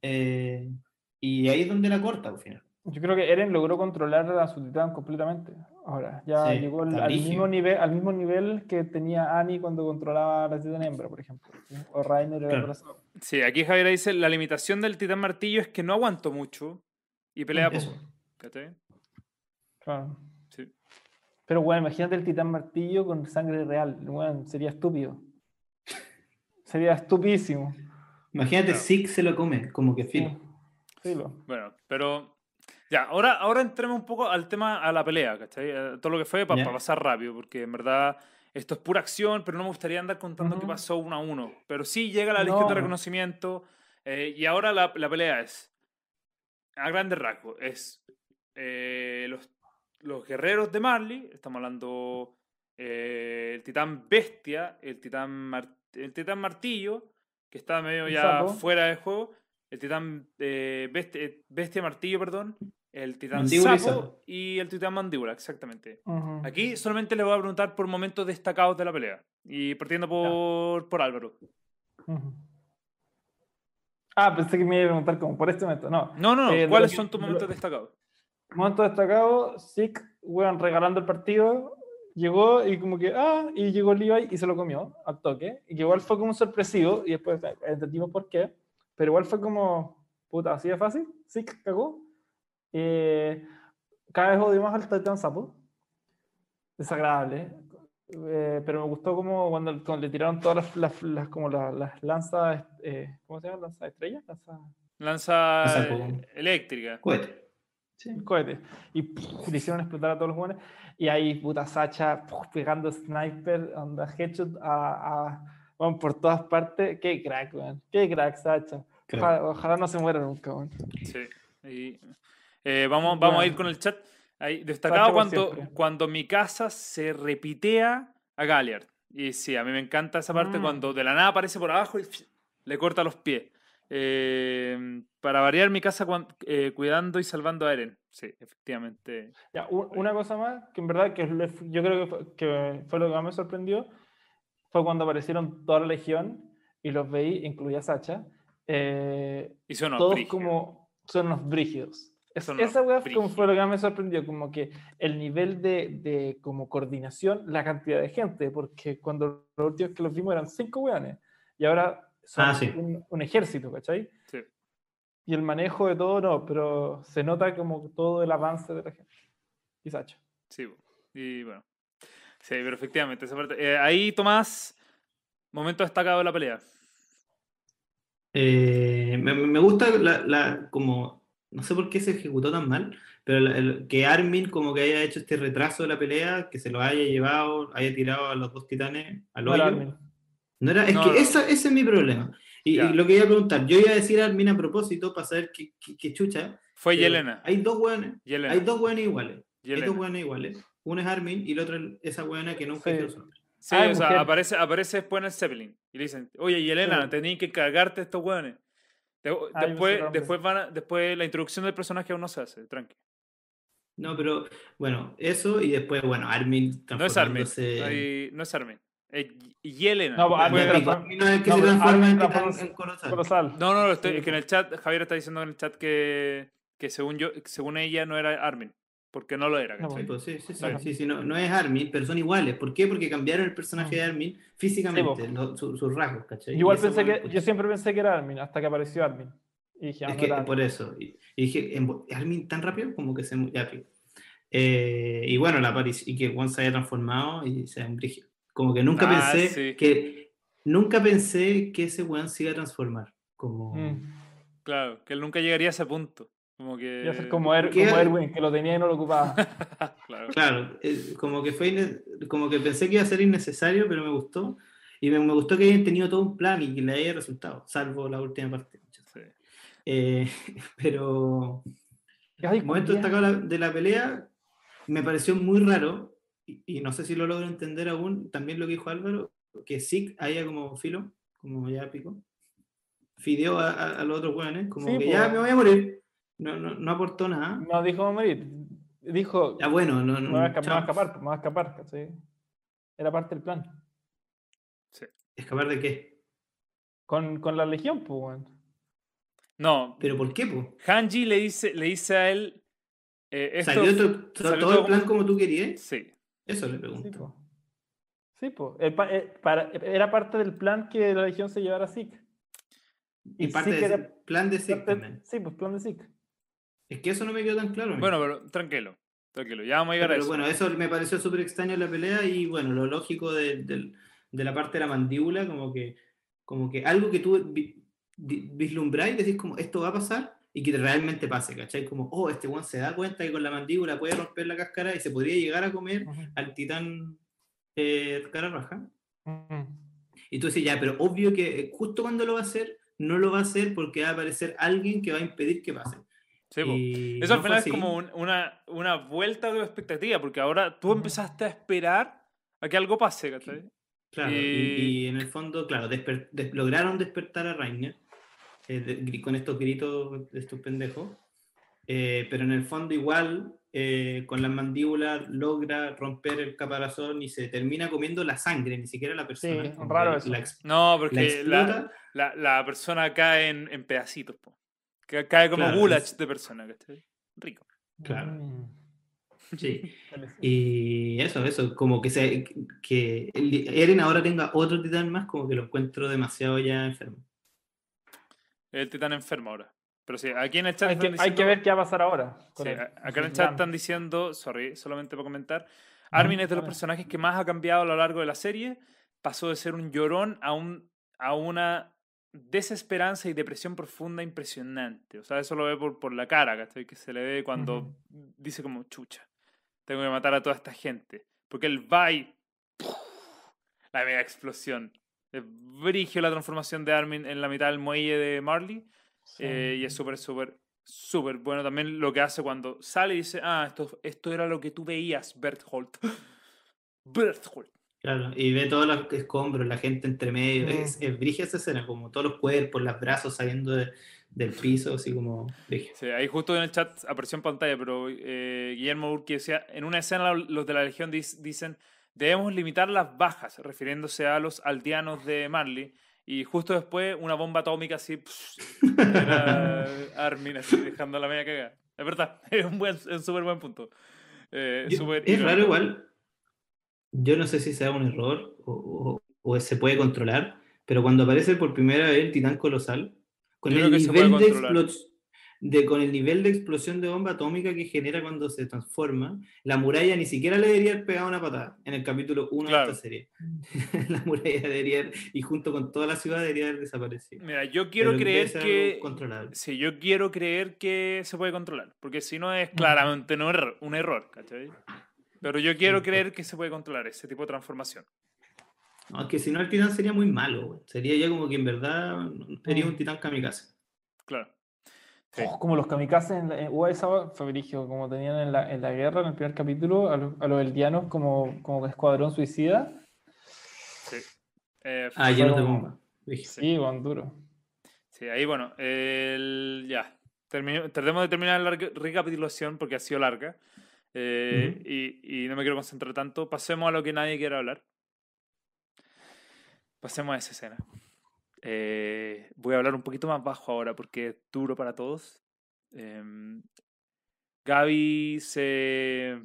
Eh, y ahí es donde la corta al final. Yo creo que Eren logró controlar a su titán completamente. Ahora, ya Sí, llegó al, al mismo nivel, al mismo nivel que tenía Annie cuando controlaba a la titán hembra, por ejemplo. ¿sí? O Rainer era Claro. abrazado. Sí, aquí Javier dice, la limitación del titán martillo es que no aguantó mucho y pelea Eso. poco. ¿Cachai? Claro. Pero bueno, imagínate el titán martillo con sangre real. Bueno, sería estúpido. Sería estupísimo. Imagínate, Claro. Se lo come, como que Sí. filo. Filo. Bueno, pero ya, ahora, ahora entremos un poco al tema, a la pelea, ¿cachai? Todo lo que fue para Ya. pasar rápido, porque en verdad esto es pura acción, pero no me gustaría andar contando qué Ujú. pasó uno a uno. Pero sí llega la Legión de No. Reconocimiento eh, y ahora la, la pelea es, a grandes rasgos, es eh, los, los guerreros de Marley, estamos hablando eh, el titán bestia, el titán, mar- el titán martillo, que está medio ya sapo. fuera de juego, el titán eh, bestia, bestia martillo, perdón, el titán Mandíbula y sapo y el titán mandíbula, exactamente. Aquí solamente les voy a preguntar por momentos destacados de la pelea. Y partiendo por, por Álvaro. Ah, pensé que me iba a preguntar como por este momento. No. No, no, no. Eh, ¿Cuáles que- son tus lo- momentos destacados? Momento destacado, Zeke, weón, regalando el partido, llegó y como que, ah, y llegó Levi y se lo comió al toque. Y que igual fue como un sorpresivo, y después eh, entendimos por qué, pero igual fue como, puta, así de fácil, Zeke cagó. Eh, cada vez odio más al Titán Sapo. Desagradable. Eh, pero me gustó como cuando, cuando le tiraron todas las, las, las- como las, las lanzas, eh, ¿cómo se llama? ¿Lanzas estrellas? Lanza Lanza eléctrica. Cohete. Sí, cohete. Y puf, le hicieron explotar a todos los buenos. Y ahí, puta Sacha, puf, pegando sniper, onda headshot a, a weón, por todas partes. Qué crack, weón. Qué crack, Sacha. Ojalá, ojalá no se muera nunca, weón. Sí. Y, eh, vamos, vamos a ir Bueno. con el chat. Ahí, destacado cuando, siempre. cuando mi casa se repitea a Galliard. Y sí, a mí me encanta esa parte Mm. cuando de la nada aparece por abajo y le corta los pies. Eh, para variar mi casa eh, cuidando y salvando a Eren. Sí, efectivamente. Ya, una cosa más, que en verdad que yo creo que fue, que fue lo que más me sorprendió, fue cuando aparecieron toda la legión y los veí, incluía Sacha, eh, Y son todos brígidos. como son unos brígidos. Es- Son esa weá fue lo que más me sorprendió, como que el nivel de, de como coordinación, la cantidad de gente, porque cuando los últimos que los vimos eran cinco weones, y ahora son Ah, sí. un, un ejército, ¿cachai? Sí. Y el manejo de todo no, pero se nota como todo el avance de la gente. Y Sacha. Sí, y bueno. Sí, pero efectivamente, esa parte. eh, ahí, Tomás, momento destacado de la pelea. Eh, me, me gusta la, la- como, no sé por qué se ejecutó tan mal, pero la- el- que Armin como que haya hecho este retraso de la pelea, que se lo haya llevado, haya tirado a los dos titanes al hoyo. No era, es No, que no. esa- ese es mi problema. Y, lo que iba a preguntar, yo iba a decir a Armin a propósito para saber qué, qué- qué chucha. Fue pero Yelena. Hay dos hueones, hay dos hueones iguales. Hay Yelena. dos hueones iguales. Uno es Armin y el otro es esa hueona que nunca Sí. hizo nombre. Sí, Ah, o sea, mujer. aparece, aparece después en el Zeppelin. Y le dicen, oye, Yelena, Sí. tenías que cargarte estos hueones. De- después, después, van a- después la introducción del personaje aún no se hace, tranqui. No, pero bueno, eso y después, bueno, Armin No es Armin. ahí- no es Armin. Y- Yelena. No, pues, Armin Armin no es que No, se transforma en, Armin en colosal. Colosal. No, no, estoy- Sí, es que en el chat, Javier está diciendo en el chat que, que según yo, según ella no era Armin. Porque no lo era, No, ¿cachai? Sí, pues, sí, sí, sí, sí, sí, no, no es Armin, pero son iguales. ¿Por qué? Porque cambiaron el personaje de Armin físicamente, Sí, lo- su- sus rasgos, ¿cachai? Igual pensé que, yo siempre pensé que era Armin, hasta que apareció Armin. Y dije, ah, Es no que era por Armin. eso. Y, y dije, ¿en- ¿Armin tan rápido? Como que se. Ya. Eh, y bueno, la aparición, y que Juan se haya transformado y sea un brígido. Como que nunca Ah, pensé sí. que. Nunca pensé que ese weón se iba a transformar. Como. Mm. Claro, que él nunca llegaría a ese punto. Como que. Iba a ser como, Er- Erwin, que lo tenía y no lo ocupaba. claro. Claro, eh, como que fue como que pensé que iba a ser innecesario, pero me gustó. Y me, me gustó que hayan tenido todo un plan y que le haya resultado, salvo la última parte. Sí. Eh, pero el momento destacado de la pelea me pareció muy raro, y, y no sé si lo logro entender aún, también lo que dijo Álvaro, que Zeke haya como filo, como ya pico, fideó a, a, a los otros hueones, como Sí, que ya me voy a morir. No, no, no aportó nada. No dijo morir. Dijo, Ya bueno, no, me no, voy a escapar, me voy a escapar, me voy a escapar. ¿cachai? Era parte del plan. ¿Escapar de qué? Con, con la legión, pues, weón. No, ¿Pero por qué, po? Hanji le dice, le dice a él. eh, esto, ¿Salió to- to- salió todo todo el plan como- como tú querías? Sí. Eso le Sí, pregunto. po. Sí, po. El pa- eh, para- era parte del plan que la legión se llevara a Zeke. y parte Zeke del era plan de parte- también. Sí, pues plan de Zeke. Es que eso no me quedó tan claro. a. Bueno, pero tranquilo. Tranquilo. Ya vamos a llegar a pero eso. bueno, eso me pareció súper extraño en la pelea y bueno, lo lógico de, de la parte de la mandíbula, como que, como que algo que tú vislumbráis y decís como esto va a pasar y que realmente pase, ¿cachai? Como, oh, este one se da cuenta que con la mandíbula puede romper la cáscara y se podría llegar a comer Ujú. al titán eh, cara raja. Ujú. Y tú dices, ya, pero obvio que eh, justo cuando lo va a hacer, no lo va a hacer porque va a aparecer alguien que va a impedir que pase. Sí. Y Eso al no fue final es como un- una, una vuelta de expectativa, porque ahora tú empezaste a esperar a que algo pase, ¿cachai? Claro, y, y- y en el fondo, claro, desper- des- lograron despertar a Rainer eh, con estos gritos de estos pendejos, eh, pero en el fondo igual, eh, con las mandíbulas logra romper el caparazón y se termina comiendo la sangre, ni siquiera la persona. Sí, raro eso. La, No, porque la, la, la persona cae en, en pedacitos, po. Ca- cae como Claro, goulash es- de persona, ¿cachai? Rico. Claro. Mm. sí. Y eso, eso, como que, se, que Eren ahora tenga otro titán más, como que lo encuentro demasiado ya enfermo. El titán enfermo ahora. Pero sí, aquí en el chat Hay que, están hay que diciendo- ver qué va a pasar ahora. Sí, el- acá en el chat están diciendo, sorry, solamente para comentar, Armin es de los personajes que más ha cambiado a lo largo de la serie, pasó de ser un llorón a, un, a una desesperanza y depresión profunda impresionante. O sea, eso lo ve por, por la cara, ¿cachai? Que se le ve cuando Ujú. dice como, chucha, tengo que matar a toda esta gente. Porque él va y... La mega explosión. Es brigio la transformación de Armin en la mitad del muelle de Marley. Sí. Eh, y es súper, súper, súper bueno también lo que hace cuando sale y dice, ah, esto, esto era lo que tú veías, Berthold. Berthold. Claro, y ve todos los escombros, la gente entre medio. Es, es brígida esa escena, como todos los cuerpos, los brazos saliendo de- del piso, así como. Sí, ahí justo en el chat apareció en pantalla, pero eh, Guillermo Urqui decía, en una escena los de la Legión dicen, debemos limitar las bajas, refiriéndose a los aldeanos de Marley, Y justo después una bomba atómica así. era Armin así dejando la media cagada. Es verdad, es un buen, es un súper buen punto. Eh, Yo- es raro igual. Yo no sé si sea un error o, o- o se puede controlar, pero cuando aparece por primera vez el titán colosal, con Yo el, nivel de de- con el nivel de explosión de bomba atómica que genera cuando se transforma, la muralla ni siquiera le debería haber pegado una patada en el capítulo 1 Claro. de esta serie. la muralla debería haber- y junto con toda la ciudad debería haber desaparecido. Mira, yo quiero Pero creer que. controlable. Sí, yo quiero creer que se puede controlar. Porque si no es claramente un error, un error ¿cachai? Pero yo quiero Sí. creer que se puede controlar ese tipo de transformación. No, es que si no el titán sería muy malo, güey. sería ya como que en verdad sería Mm. un titán kamikaze. Claro. Sí. Oh, como los kamikazes en, la, en USAA, fue brígido, como tenían en la, en la guerra, en el primer capítulo, a, los- a los eldianos como, como escuadrón suicida. Sí. Eh, Ah, llenos de bomba. Sí, con duro. Sí, ahí bueno, el, ya. Termino- tratemos de terminar la re- recapitulación porque ha sido larga. eh, y, y no me quiero concentrar tanto. Pasemos a lo que nadie quiere hablar. Pasemos a esa escena. Eh, voy a hablar un poquito más bajo ahora porque es duro para todos. Em, Gaby se.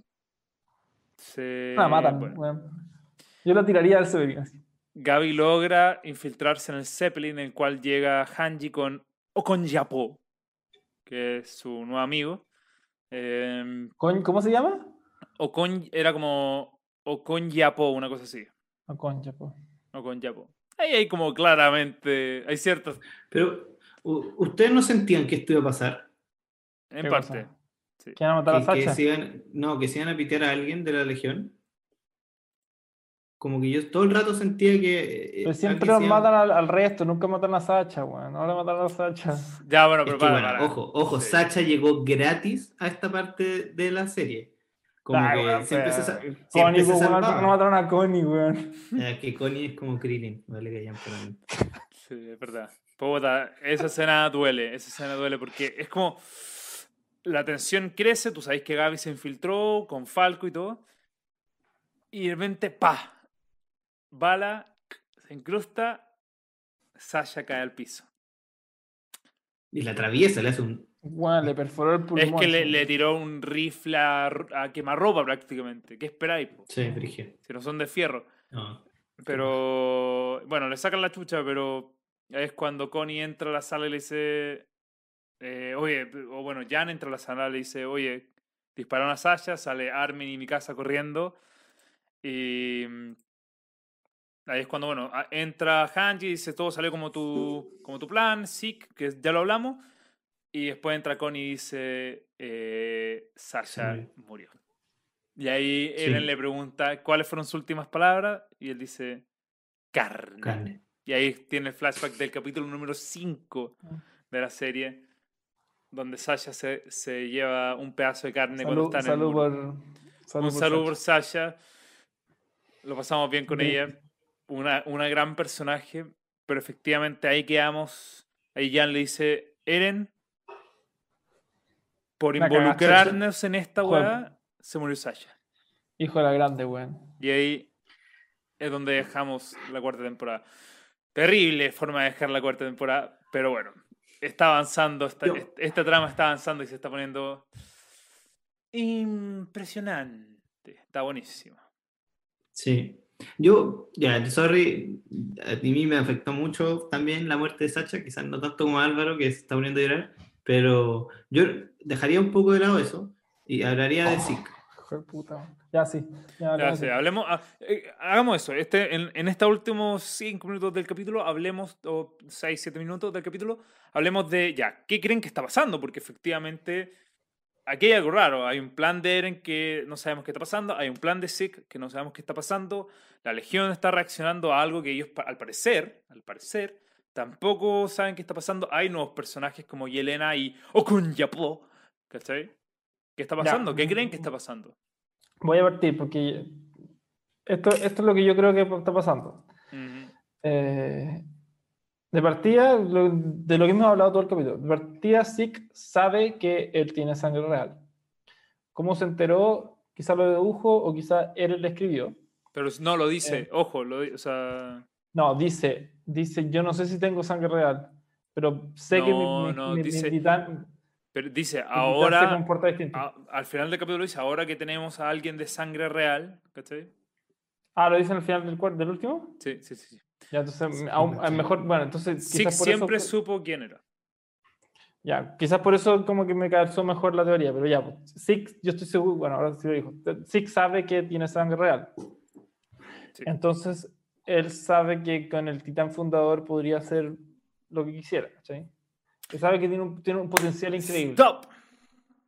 se La matan, bueno. Yo la tiraría al así. Gaby logra infiltrarse en el Zeppelin, en el cual llega Hanji con Okon Yapo, que es su nuevo amigo. Coñ- ¿Cómo se llama? Okon era como Okon Yapo, una cosa así. No, concha, po. Okon Yapo. Ahí hay como claramente, hay ciertas, Pero, ¿ustedes no sentían que esto iba a pasar? en ¿Qué parte. sí. ¿Quieren matar a Que, que Sacha? se iban, no, que se iban a pitear a alguien de la legión. Como que yo todo el rato sentía que. eh, Pero siempre iba- matan al, al resto, nunca matan a Sacha, weón. Ahora mataron a Sacha. Ya, bueno, Es pero que, para, bueno, para. ojo, ojo, Sí. Sacha llegó gratis a esta parte de la serie. Como que siempre, se, Connie, se weón, salvaba. no mataron a Connie, weón. Ya, que Connie es como Krillin, vale que ya Sí, es verdad. Puta, esa escena duele, esa escena duele porque es como la tensión crece, tú sabes que Gaby se infiltró con Falco y todo, y de repente, ¡pa! Bala, se incrusta, Sasha cae al piso. Y la atraviesa, le hace un. Weón, le perforó el pulmón. Es que le, le tiró un rifle a, a quemarropa prácticamente. ¿Qué esperáis? po? Sí, Frigio. Si no son de fierro. No. Pero bueno, le sacan la chucha, pero es cuando Connie entra a la sala y le dice, eh, oye, o bueno, Jan entra a la sala y le dice, oye, dispararon a Sasha, sale Armin y mi casa corriendo. Y ahí es cuando, bueno, entra Hanji y dice, todo salió como tu, como tu plan, Zeke, que ya lo hablamos. Y después entra Connie y dice, eh, Sasha Sí. murió. Y ahí Sí. Eren le pregunta cuáles fueron sus últimas palabras y él dice, carne. Carne. Y ahí tiene el flashback del capítulo número 5 Mm. de la serie, donde Sasha se, se lleva un pedazo de carne cuando está en el por. Un saludo por Sasha. Lo pasamos bien con Bien. ella. Una, una gran personaje. Pero efectivamente ahí quedamos. Ahí Jan le dice, Eren, por cagaste, involucrarnos en esta weá, se murió Sasha. Hijo de la grande, weón. Y ahí es donde dejamos la cuarta temporada. Terrible forma de dejar la cuarta temporada, pero bueno, está avanzando, esta, Yo- est- esta trama está avanzando y se está poniendo impresionante. Está buenísimo. Sí. Yo, ya, sorry, a mí me afectó mucho también la muerte de Sacha, quizás no tanto como a Álvaro, que se está poniendo a llorar, pero yo dejaría un poco de lado eso y hablaría de. Hijo de puta. Ya, sí. Ya, Ya, sí, hablemos, ah, eh, hagamos eso. Este, en, en estos últimos cinco minutos del capítulo, hablemos, o seis, siete minutos del capítulo, hablemos de, ya, ¿qué creen que está pasando? Porque efectivamente, aquí hay algo raro. Hay un plan de Eren que no sabemos qué está pasando, hay un plan de Zeke que no sabemos qué está pasando, la Legión está reaccionando a algo que ellos, al parecer, al parecer, tampoco saben qué está pasando. Hay nuevos personajes como Yelena y Okun Yapo, ¿cachai? ¿Qué está Ya. pasando? ¿Qué creen que está pasando? Voy a partir porque esto, esto es lo que yo creo que está pasando. Ujú. Eh, de partida, lo- de lo que hemos hablado todo el capítulo, de partida Zeke sabe que él tiene sangre real. ¿Cómo se enteró? Quizá lo dedujo o quizá él le escribió. Pero no lo dice, Eh. ojo, lo, o sea, No, dice, dice, yo no sé si tengo sangre real, pero sé que mi, No, mi- no, mi- mi dice- titán, Pero dice, titán se ahora, comporta distinto. a- al final del capítulo dice, ahora que tenemos a alguien de sangre real, ¿cachai? Ah, lo dicen al final del, del último. Sí, sí, sí. sí. Ya, entonces, Sí, aún, mejor, bueno, entonces Six eso- siempre supo quién era. Ya, quizás por eso como que me calzó mejor la teoría, pero ya, pues, Six, yo estoy seguro, bueno, ahora sí lo dijo, Six sabe que tiene sangre real. Sí. Entonces, él sabe que con el titán fundador podría hacer lo que quisiera, ¿cachai? Que sabe que tiene un, tiene un potencial increíble. Stop.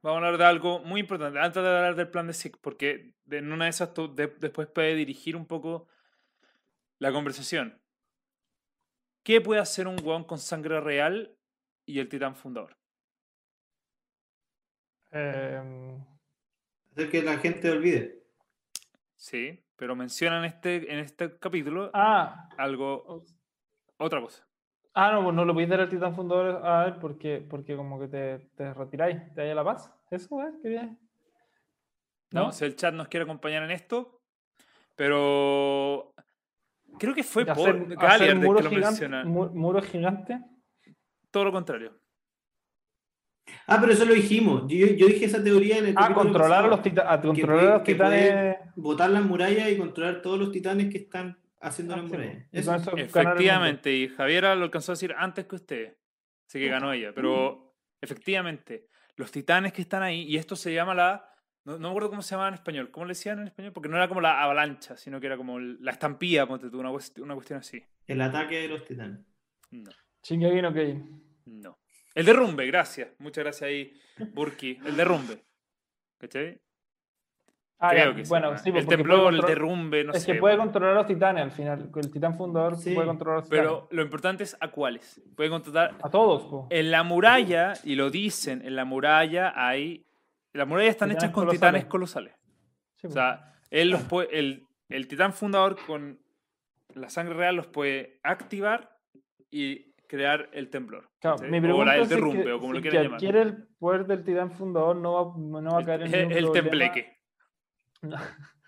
Vamos a hablar de algo muy importante. Antes de hablar del plan de SIC, porque en una de esas tú de- después puede dirigir un poco la conversación. ¿Qué puede hacer un weón con sangre real y el titán fundador? Eh, Hacer que la gente olvide. Sí, pero mencionan este, en este capítulo ah, algo, otra cosa. Ah, no, pues no lo podéis dar al titán fundador a él porque, porque como que te, te retiráis, te dais la paz. ¿Eso, eh? ¿Querías? ¿no? ¿No? Si el chat nos quiere acompañar en esto, pero creo que fue por hacer- Galliard que muro lo gigante- menciona. mu- muro gigante. Todo lo contrario. Ah, pero eso lo dijimos. Yo, yo dije esa teoría en el Ah, controlar los, tita- a Que controlar puede- a los que puede titanes. Botar las murallas y controlar todos los titanes que están haciendo Ah, sí, mundo. Efectivamente, y Javiera lo alcanzó a decir antes que usted. Así que ganó ella. Pero efectivamente, los titanes que están ahí, y esto se llama la. No, no me acuerdo cómo se llamaba en español. ¿Cómo le decían en español? Porque no era como la avalancha, sino que era como la estampida, ponte tú, una, una cuestión así. El ataque de los titanes. No, Shingeki no Kyojin. no. El derrumbe, gracias. Muchas gracias ahí, Burki. El derrumbe. ¿Cachai? Ah, Creo que bueno, sí, pues, El temblor, el derrumbe, no es sé. que puede controlar a los titanes al final. El titán fundador Sí, puede controlar a los titanes. Pero lo importante es a cuáles. Puede controlar A todos, po. En la muralla, y lo dicen, en la muralla hay. Las murallas están Titanes hechas con colosales. titanes colosales. Sí, O sea, él los puede, el, el titán fundador con la sangre real los puede activar y crear el temblor. Claro, ¿cachai? mi o la, el es derrumbe, que- o como si lo quieran llamar. el poder del titán fundador no va, no va a caer en El, ningún el problema. tembleque. No.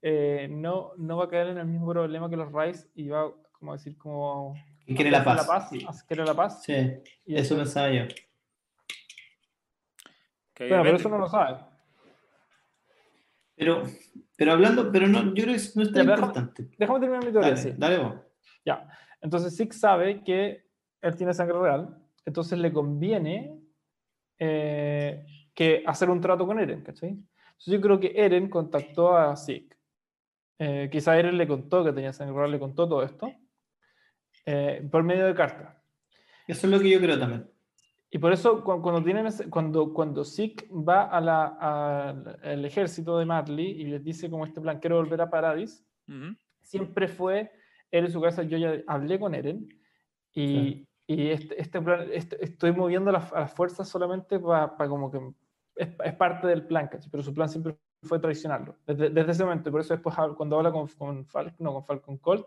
Eh, no, no va a caer en el mismo problema que los Rice y va, como decir, como... Quiere la paz. La paz quiere la paz. Sí, y eso pensaba yo. que Bueno, pero obviamente- eso no lo sabe. Pero, pero hablando, pero no, yo creo que no es tan pero déjame- importante. Déjame terminar mi teoría. Dale, sí. dale vos. Ya. Entonces Six sabe que él tiene sangre real, entonces le conviene eh, que hacer un trato con Eren, ¿cachai? Entonces yo creo que Eren contactó a Six. Eh, quizá Eren le contó que tenía sangre real, le contó todo esto eh, por medio de carta. Eso es lo que yo creo también. Y por eso cu- cuando, tienen ese- cuando, cuando Zeke va a la- al al ejército de Marley y les dice como este plan, quiero volver a Paradis, Ujú. siempre fue él en su casa, yo ya hablé con Eren y, y este, este plan, este- estoy moviendo las, a las fuerzas solamente para como que es, es parte del plan, ¿cachai? pero su plan siempre fue traicionarlo, desde, desde ese momento, y por eso después cuando habla con, con Falcon, no, con Falcon Colt,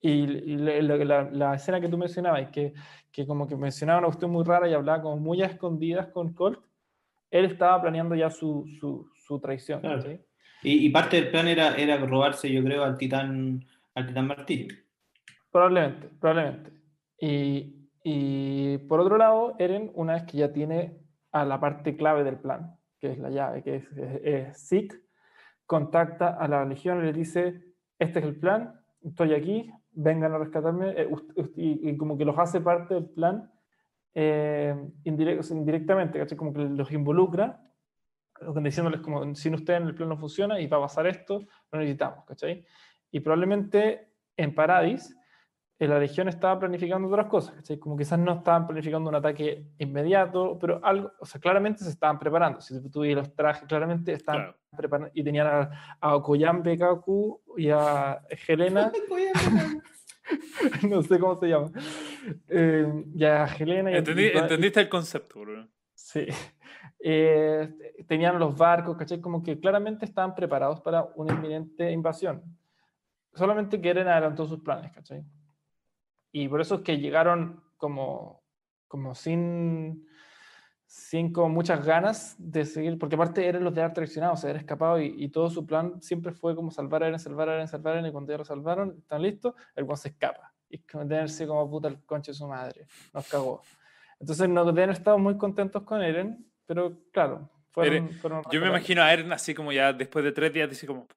y, y la, la- la escena que tú mencionabas, que, que como que mencionaba una cuestión muy rara y hablaba como muy a escondidas con Colt, él estaba planeando ya su, su, su traición. Claro. ¿cachai? Y, y parte del plan era, era robarse, yo creo, al titán, al titán martillo. Probablemente, probablemente. Y, y por otro lado, Eren, una vez que ya tiene a la parte clave del plan, que es la llave, que es, es, Zeke, contacta a la legión y le dice, este es el plan, estoy aquí, vengan a rescatarme, eh, y, como que los hace parte del plan eh, indirectamente, ¿cachai? como que los involucra, diciéndoles como, sin ustedes el plan no funciona y va a pasar esto, lo necesitamos, ¿cachai? Y probablemente en Paradis, la Legión estaba planificando otras cosas, ¿cachai? Como quizás no estaban planificando un ataque inmediato, pero algo, o sea, claramente se estaban preparando. Si tú ves los trajes, claramente estaban Claro. preparando y tenían a, a Okoyambe Kaku y a Helena, no sé cómo se llama, eh, y a Helena y a- Entendí- y- entendiste el concepto, bro. Sí. Eh, tenían los barcos, ¿cachai? Como que claramente estaban preparados para una inminente invasión. Solamente que Eren adelantó sus planes, ¿cachai? Y por eso es que llegaron como, como sin, sin como muchas ganas de seguir, porque aparte eran los de haber traicionado, se habían escapado y, y todo su plan siempre fue como salvar a Eren, salvar a Eren, salvar a Eren, y cuando ya lo salvaron, están listos, el Juan se escapa. Y tenerse como puta el conche de su madre, nos cagó. Entonces no deben estar muy contentos con Eren, pero claro, fueron, fueron Yo me imagino a Eren así como ya después de tres días dice como.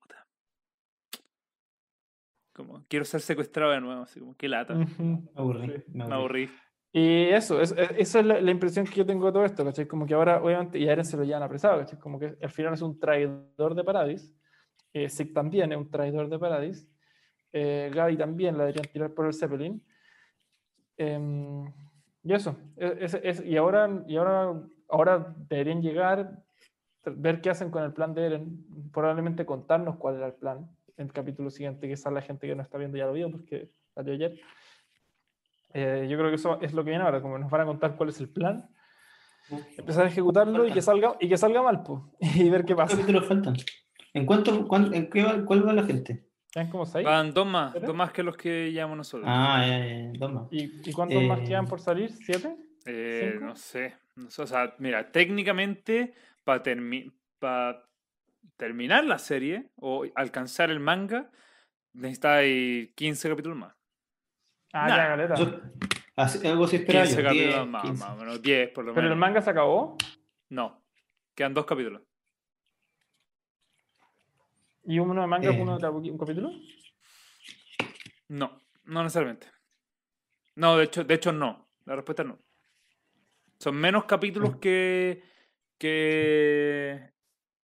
Como, quiero ser secuestrado de nuevo, así como, qué lata. Ujú. Me aburrí. Sí. me Me aburrí. aburrí. Y eso, es, es- esa es la, la impresión que yo tengo de todo esto, ¿cachai? Como que ahora, obviamente, y a Eren se lo llevan apresado, ¿cachai? Como que al final es un traidor de Paradis. Eh, Zeke también es un traidor de Paradis. Eh, Gaby también la deberían tirar por el Zeppelin. Em, y eso, es- es- es- y ahora, y ahora, ahora deberían llegar, ver qué hacen con el plan de Eren, probablemente contarnos cuál era el plan en el capítulo siguiente, que esa la gente que no está viendo ya lo vio porque salió ayer. Eh, yo creo que eso es lo que viene ahora, como nos van a contar cuál es el plan, empezar a ejecutarlo y que salga, y que salga mal, pues, y ver qué ¿Cuántos pasa. capítulos faltan? ¿En cuánto, cuán- en qué va, cuál va la gente? ¿Quedan como seis? Van dos más, ¿Pero? dos más que los que llevamos nosotros. Ah, ya, ya, ya, dos más. ¿Y, y cuántos más Eh, quedan por salir? ¿Siete? Eh, no sé, no sé, o sea, mira, técnicamente para terminar la serie o alcanzar el manga necesitáis 15 capítulos más. Ah, Nah, ya, galera. Así- algo así esperaba 15 yo. capítulos 10, más, 15. más o menos, 10 por lo ¿Pero el menos. manga se acabó? No, quedan dos capítulos. ¿Y uno de manga Eh. uno de un capítulo? No, no necesariamente. No, de hecho, de hecho no. La respuesta es no. Son menos capítulos que. que.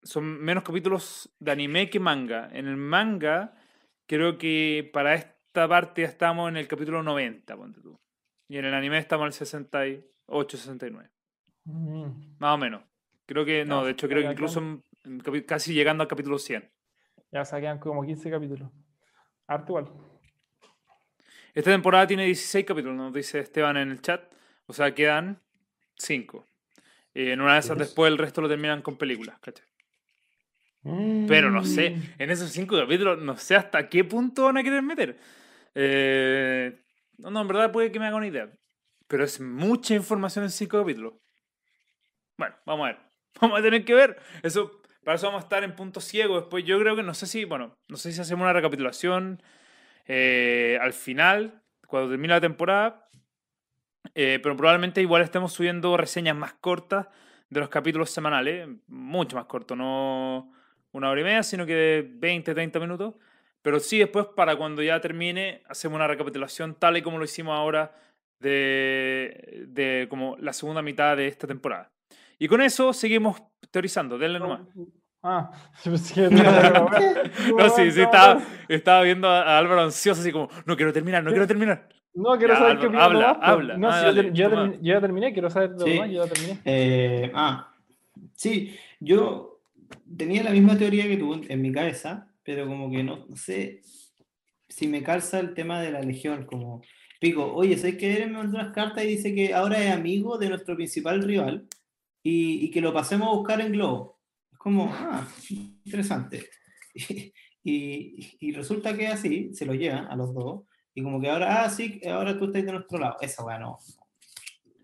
Son menos capítulos de anime que manga. En el manga, creo que para esta parte ya estamos en el capítulo 90, ponte tú. Y en el anime estamos en el 68, 69. Mm, Más o menos. Creo que no, de hecho, creo que incluso en- en capi- casi llegando al capítulo 100. Ya se quedan como 15 capítulos. Harto igual. Esta temporada tiene 16 capítulos, nos dice Esteban en el chat. O sea, quedan 5. en una de esas después el resto lo terminan con películas, ¿cachai? Pero no sé, en esos 5 capítulos no sé hasta qué punto van a querer meter. Eh, no, no, en verdad puede que me haga una idea. Pero es mucha información en 5 capítulos. Bueno, vamos a ver. Vamos a tener que ver. Eso, para eso vamos a estar en punto ciego. Después yo creo que no sé si, bueno, no sé si hacemos una recapitulación eh, al final, cuando termine la temporada. Eh, pero probablemente igual estemos subiendo reseñas más cortas de los capítulos semanales, mucho más corto, no una hora y media, sino que de 20, 30 minutos. Pero sí, después, para cuando ya termine, hacemos una recapitulación tal y como lo hicimos ahora de, de como la segunda mitad de esta temporada. Y con eso seguimos teorizando, denle nomás. Ah, No, sí, sí, estaba, estaba viendo a Álvaro ansioso, así como, no quiero terminar, no quiero terminar. No, quiero Ya, saber qué Álvaro, opina habla, pues. habla. No, Ah, si yo, dale, yo, ya terminé, quiero saber lo Sí. demás, yo ya terminé. Eh, ah, sí, yo tenía la misma teoría que tú en- mi cabeza, pero como que no, no sé si me calza el tema de la legión, como pico, oye, ¿sabes que Eren me mandó unas cartas y dice que ahora es amigo de nuestro principal rival y, y que lo pasemos a buscar en Globo? Es como, ah, interesante. Y, y resulta que así, se lo llevan a los dos, y como que ahora, ah, sí, ahora tú estás de nuestro lado. Esa weá no.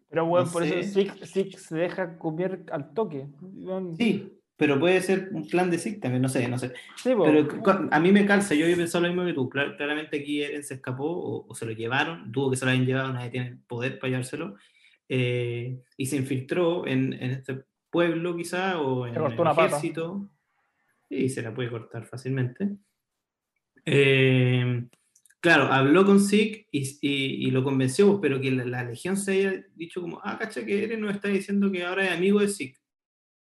Pero bueno, no por sé. eso Six, Six se deja comer al toque. Sí, pero puede ser un plan de SIC también, no sé, no sé. sí. Pero a mí me calza, yo había pensado lo mismo que tú. Clar- Claramente aquí Eren se escapó o, o se lo llevaron, dudo que se lo hayan llevado, nadie tiene poder para llevárselo. eh, y se infiltró en, en este pueblo quizá o en el ejército. Y se la puede cortar fácilmente. Eh, claro, habló con Zeke y, y- y lo convenció, pero que la, la legión se haya dicho como, ah, cacha, que Eren nos está diciendo que ahora es amigo de Zeke.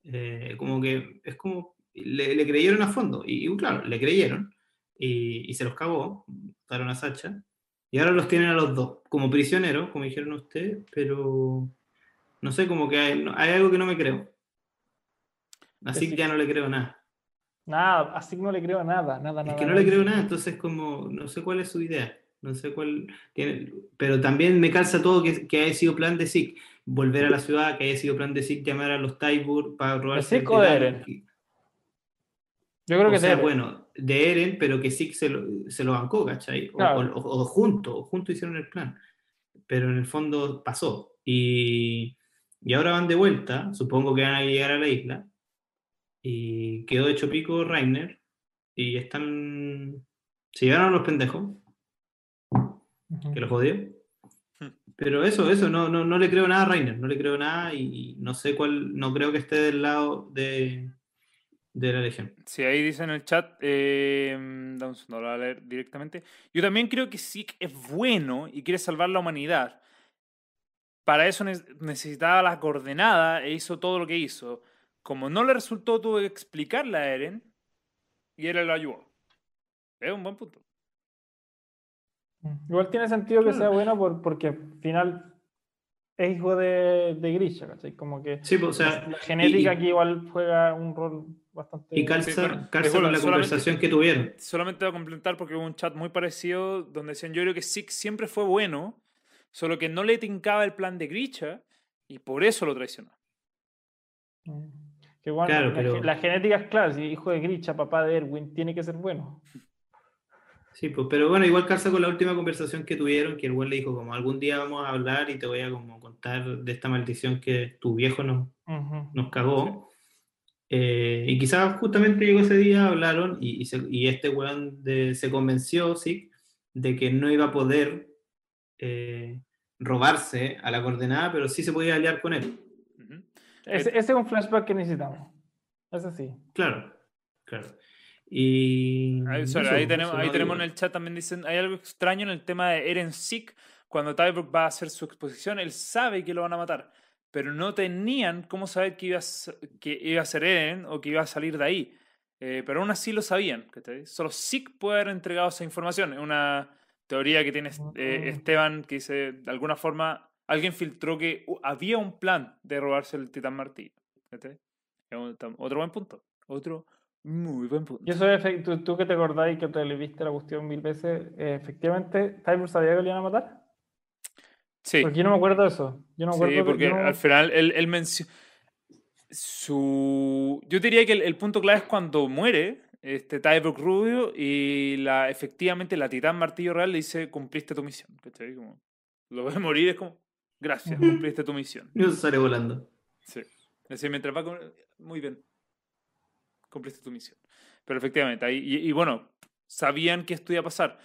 Eh, como que es como, le, le creyeron a fondo, y, y claro, le creyeron, y, y se los cagó, mataron a Sacha, y ahora los tienen a los dos, como prisioneros, como dijeron ustedes, pero no sé, como que hay, hay algo que no me creo. Así Sí. que ya no le creo nada. Nada, así no le creo nada, nada, Es nada. que no le creo nada, entonces como, no sé cuál es su idea, no sé cuál tiene, pero también me calza todo que, que haya sido plan de Zeke, volver a la ciudad, que haya sido plan de Zeke llamar a los Taibur para robarse o de Eren? Yo creo o que sea, bueno, de Eren, pero que Zeke se lo, se lo bancó, ¿cachai? O, Claro. o, o- juntos, o juntos hicieron el plan, pero en el fondo pasó, y, Y ahora van de vuelta, supongo que van a llegar a la isla. Y quedó hecho pico Rainer. Y están. Se llegaron a los pendejos, Ujú. que los jodió. Pero eso, eso, no, no, no le creo nada a Rainer, no le creo nada y no sé cuál, no creo que esté del lado de, de la Legión. Sí, ahí dice en el chat, eh, segundo, lo voy a leer directamente. Yo también creo que Zeke es bueno y quiere salvar la humanidad. Para eso ne- necesitaba la coordenada e hizo todo lo que hizo. Como no le resultó, tuvo que explicarle a Eren y Eren lo ayudó. Es un buen punto. Igual tiene sentido que Claro. sea bueno por, porque al final es hijo de, de Grisha, ¿cachai? Como que Sí, pues, o sea, la genética y- aquí igual juega un rol bastante... y calza, Sí, bueno, calza con la conversación que tuvieron. Solamente voy a complementar porque hubo un chat muy parecido donde decían, yo creo que Zeke siempre fue bueno, solo que no le tincaba el plan de Grisha y por eso lo traicionó. Mm. Que bueno, Claro, la, pero- la genética es clara, si hijo de Grisha, papá de Erwin, tiene que ser bueno. Sí, pues, pero bueno, igual calza con la última conversación que tuvieron, que el güey le dijo como algún día vamos a hablar y te voy a como contar de esta maldición que tu viejo nos, Ujú. nos cagó. Eh, y quizás justamente llegó ese día, hablaron y, y, se- y este weón de- se convenció, sí, de que no iba a poder eh, robarse a la coordenada, pero sí se podía aliar con él. Ujú. Ese, ese es un flashback que necesitamos. Ese sí. Claro, claro. Y Ahí, sorry, eso, ahí tenemos, ahí tenemos en el chat también dicen, hay algo extraño en el tema de Eren Sick. Cuando Tyberg va a hacer su exposición, él sabe que lo van a matar, pero no tenían cómo saber que iba a, que iba a ser Eren o que iba a salir de ahí. Eh, pero aún así lo sabían. ¿cachai? Solo Sick puede haber entregado esa información. Es una teoría que tiene eh, Mm. Esteban que dice, de alguna forma, alguien filtró que uh, había un plan de robarse el Titán Martillo. otro buen punto. Otro muy buen punto. Y eso es, efe- tú, tú que te acordás y que te le viste la cuestión mil veces, eh, efectivamente, ¿Tyler sabía que le iban a matar? Sí. Porque yo no me acuerdo de eso. Yo no me acuerdo Sí, de- porque yo no- al final él, él mencio- su Yo diría que el, el punto clave es cuando muere este Tyberg Rubio y la, efectivamente la Titán Martillo Real le dice cumpliste tu misión. ¿cachai? Como, lo ve morir es como gracias, cumpliste tu misión. Y eso sale volando. Sí. Es decir, mientras va con- muy bien. Cumpliste tu misión. Pero efectivamente, ahí, y, y bueno, sabían que esto iba a pasar.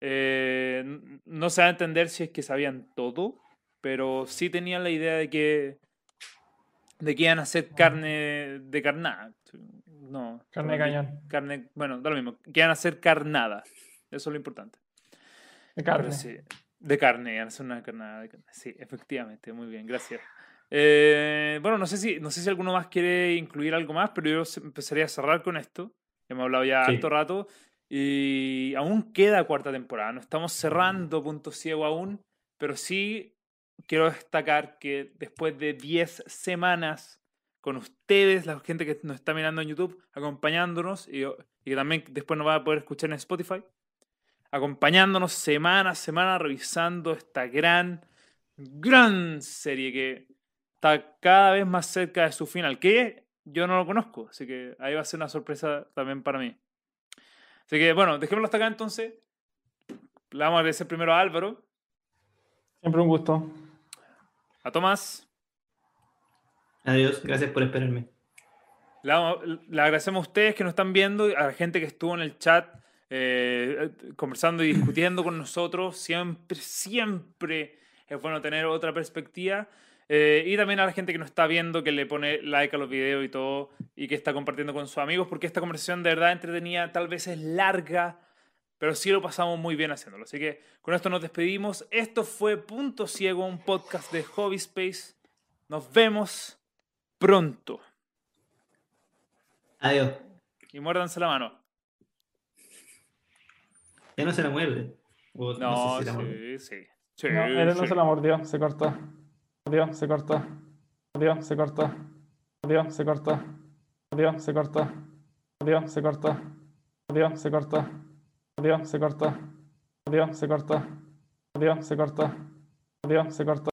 Eh, no se va a entender si es que sabían todo, pero sí tenían la idea de que de que iban a hacer carne de carnada. No. Carne de cañón. Carne, bueno, da lo mismo. Que iban a hacer carnada. Eso es lo importante. De carne. sí, de carne, iban a hacer una carnada de carne. Sí, efectivamente, muy bien, gracias. Eh, bueno, no sé, si, no sé si alguno más quiere incluir algo más, pero yo empezaría a cerrar con esto. Hemos hablado ya Sí. harto rato y aún queda cuarta temporada. No estamos cerrando punto ciego aún, pero sí quiero destacar que después de 10 semanas con ustedes, la gente que nos está mirando en YouTube, acompañándonos y, y que también después nos va a poder escuchar en Spotify, acompañándonos semana a semana, revisando esta gran, gran serie que está cada vez más cerca de su final, que yo no lo conozco, así que ahí va a ser una sorpresa también para mí. Así que bueno, dejémoslo hasta acá entonces. Le vamos a agradecer primero a Álvaro, Siempre un gusto. a Tomás, Adiós, gracias por esperarme. Le, agradecemos a ustedes que nos están viendo, a la gente que estuvo en el chat eh, conversando y discutiendo con nosotros. Siempre, siempre es bueno tener otra perspectiva. Eh, y también a la gente que nos está viendo, que le pone like a los videos y todo, y que está compartiendo con sus amigos, porque esta conversación de verdad entretenida, tal vez es larga, pero sí lo pasamos muy bien haciéndolo. Así que con esto nos despedimos. Esto fue Punto Ciego, un podcast de Hobby Space. Nos vemos pronto. Adiós. Y muérdanse la mano. Ya no se la muerde. No, sé si la muerde. sí, sí. Sí, No, él no se la mordió, se cortó. Mordió, se cortó. Mordió, se cortó. Mordió, se cortó. Mordió, se cortó. Mordió, se cortó. Mordió, se cortó. Mordió, se cortó. Mordió, se cortó. Mordió, se cortó. Mordió, se cortó.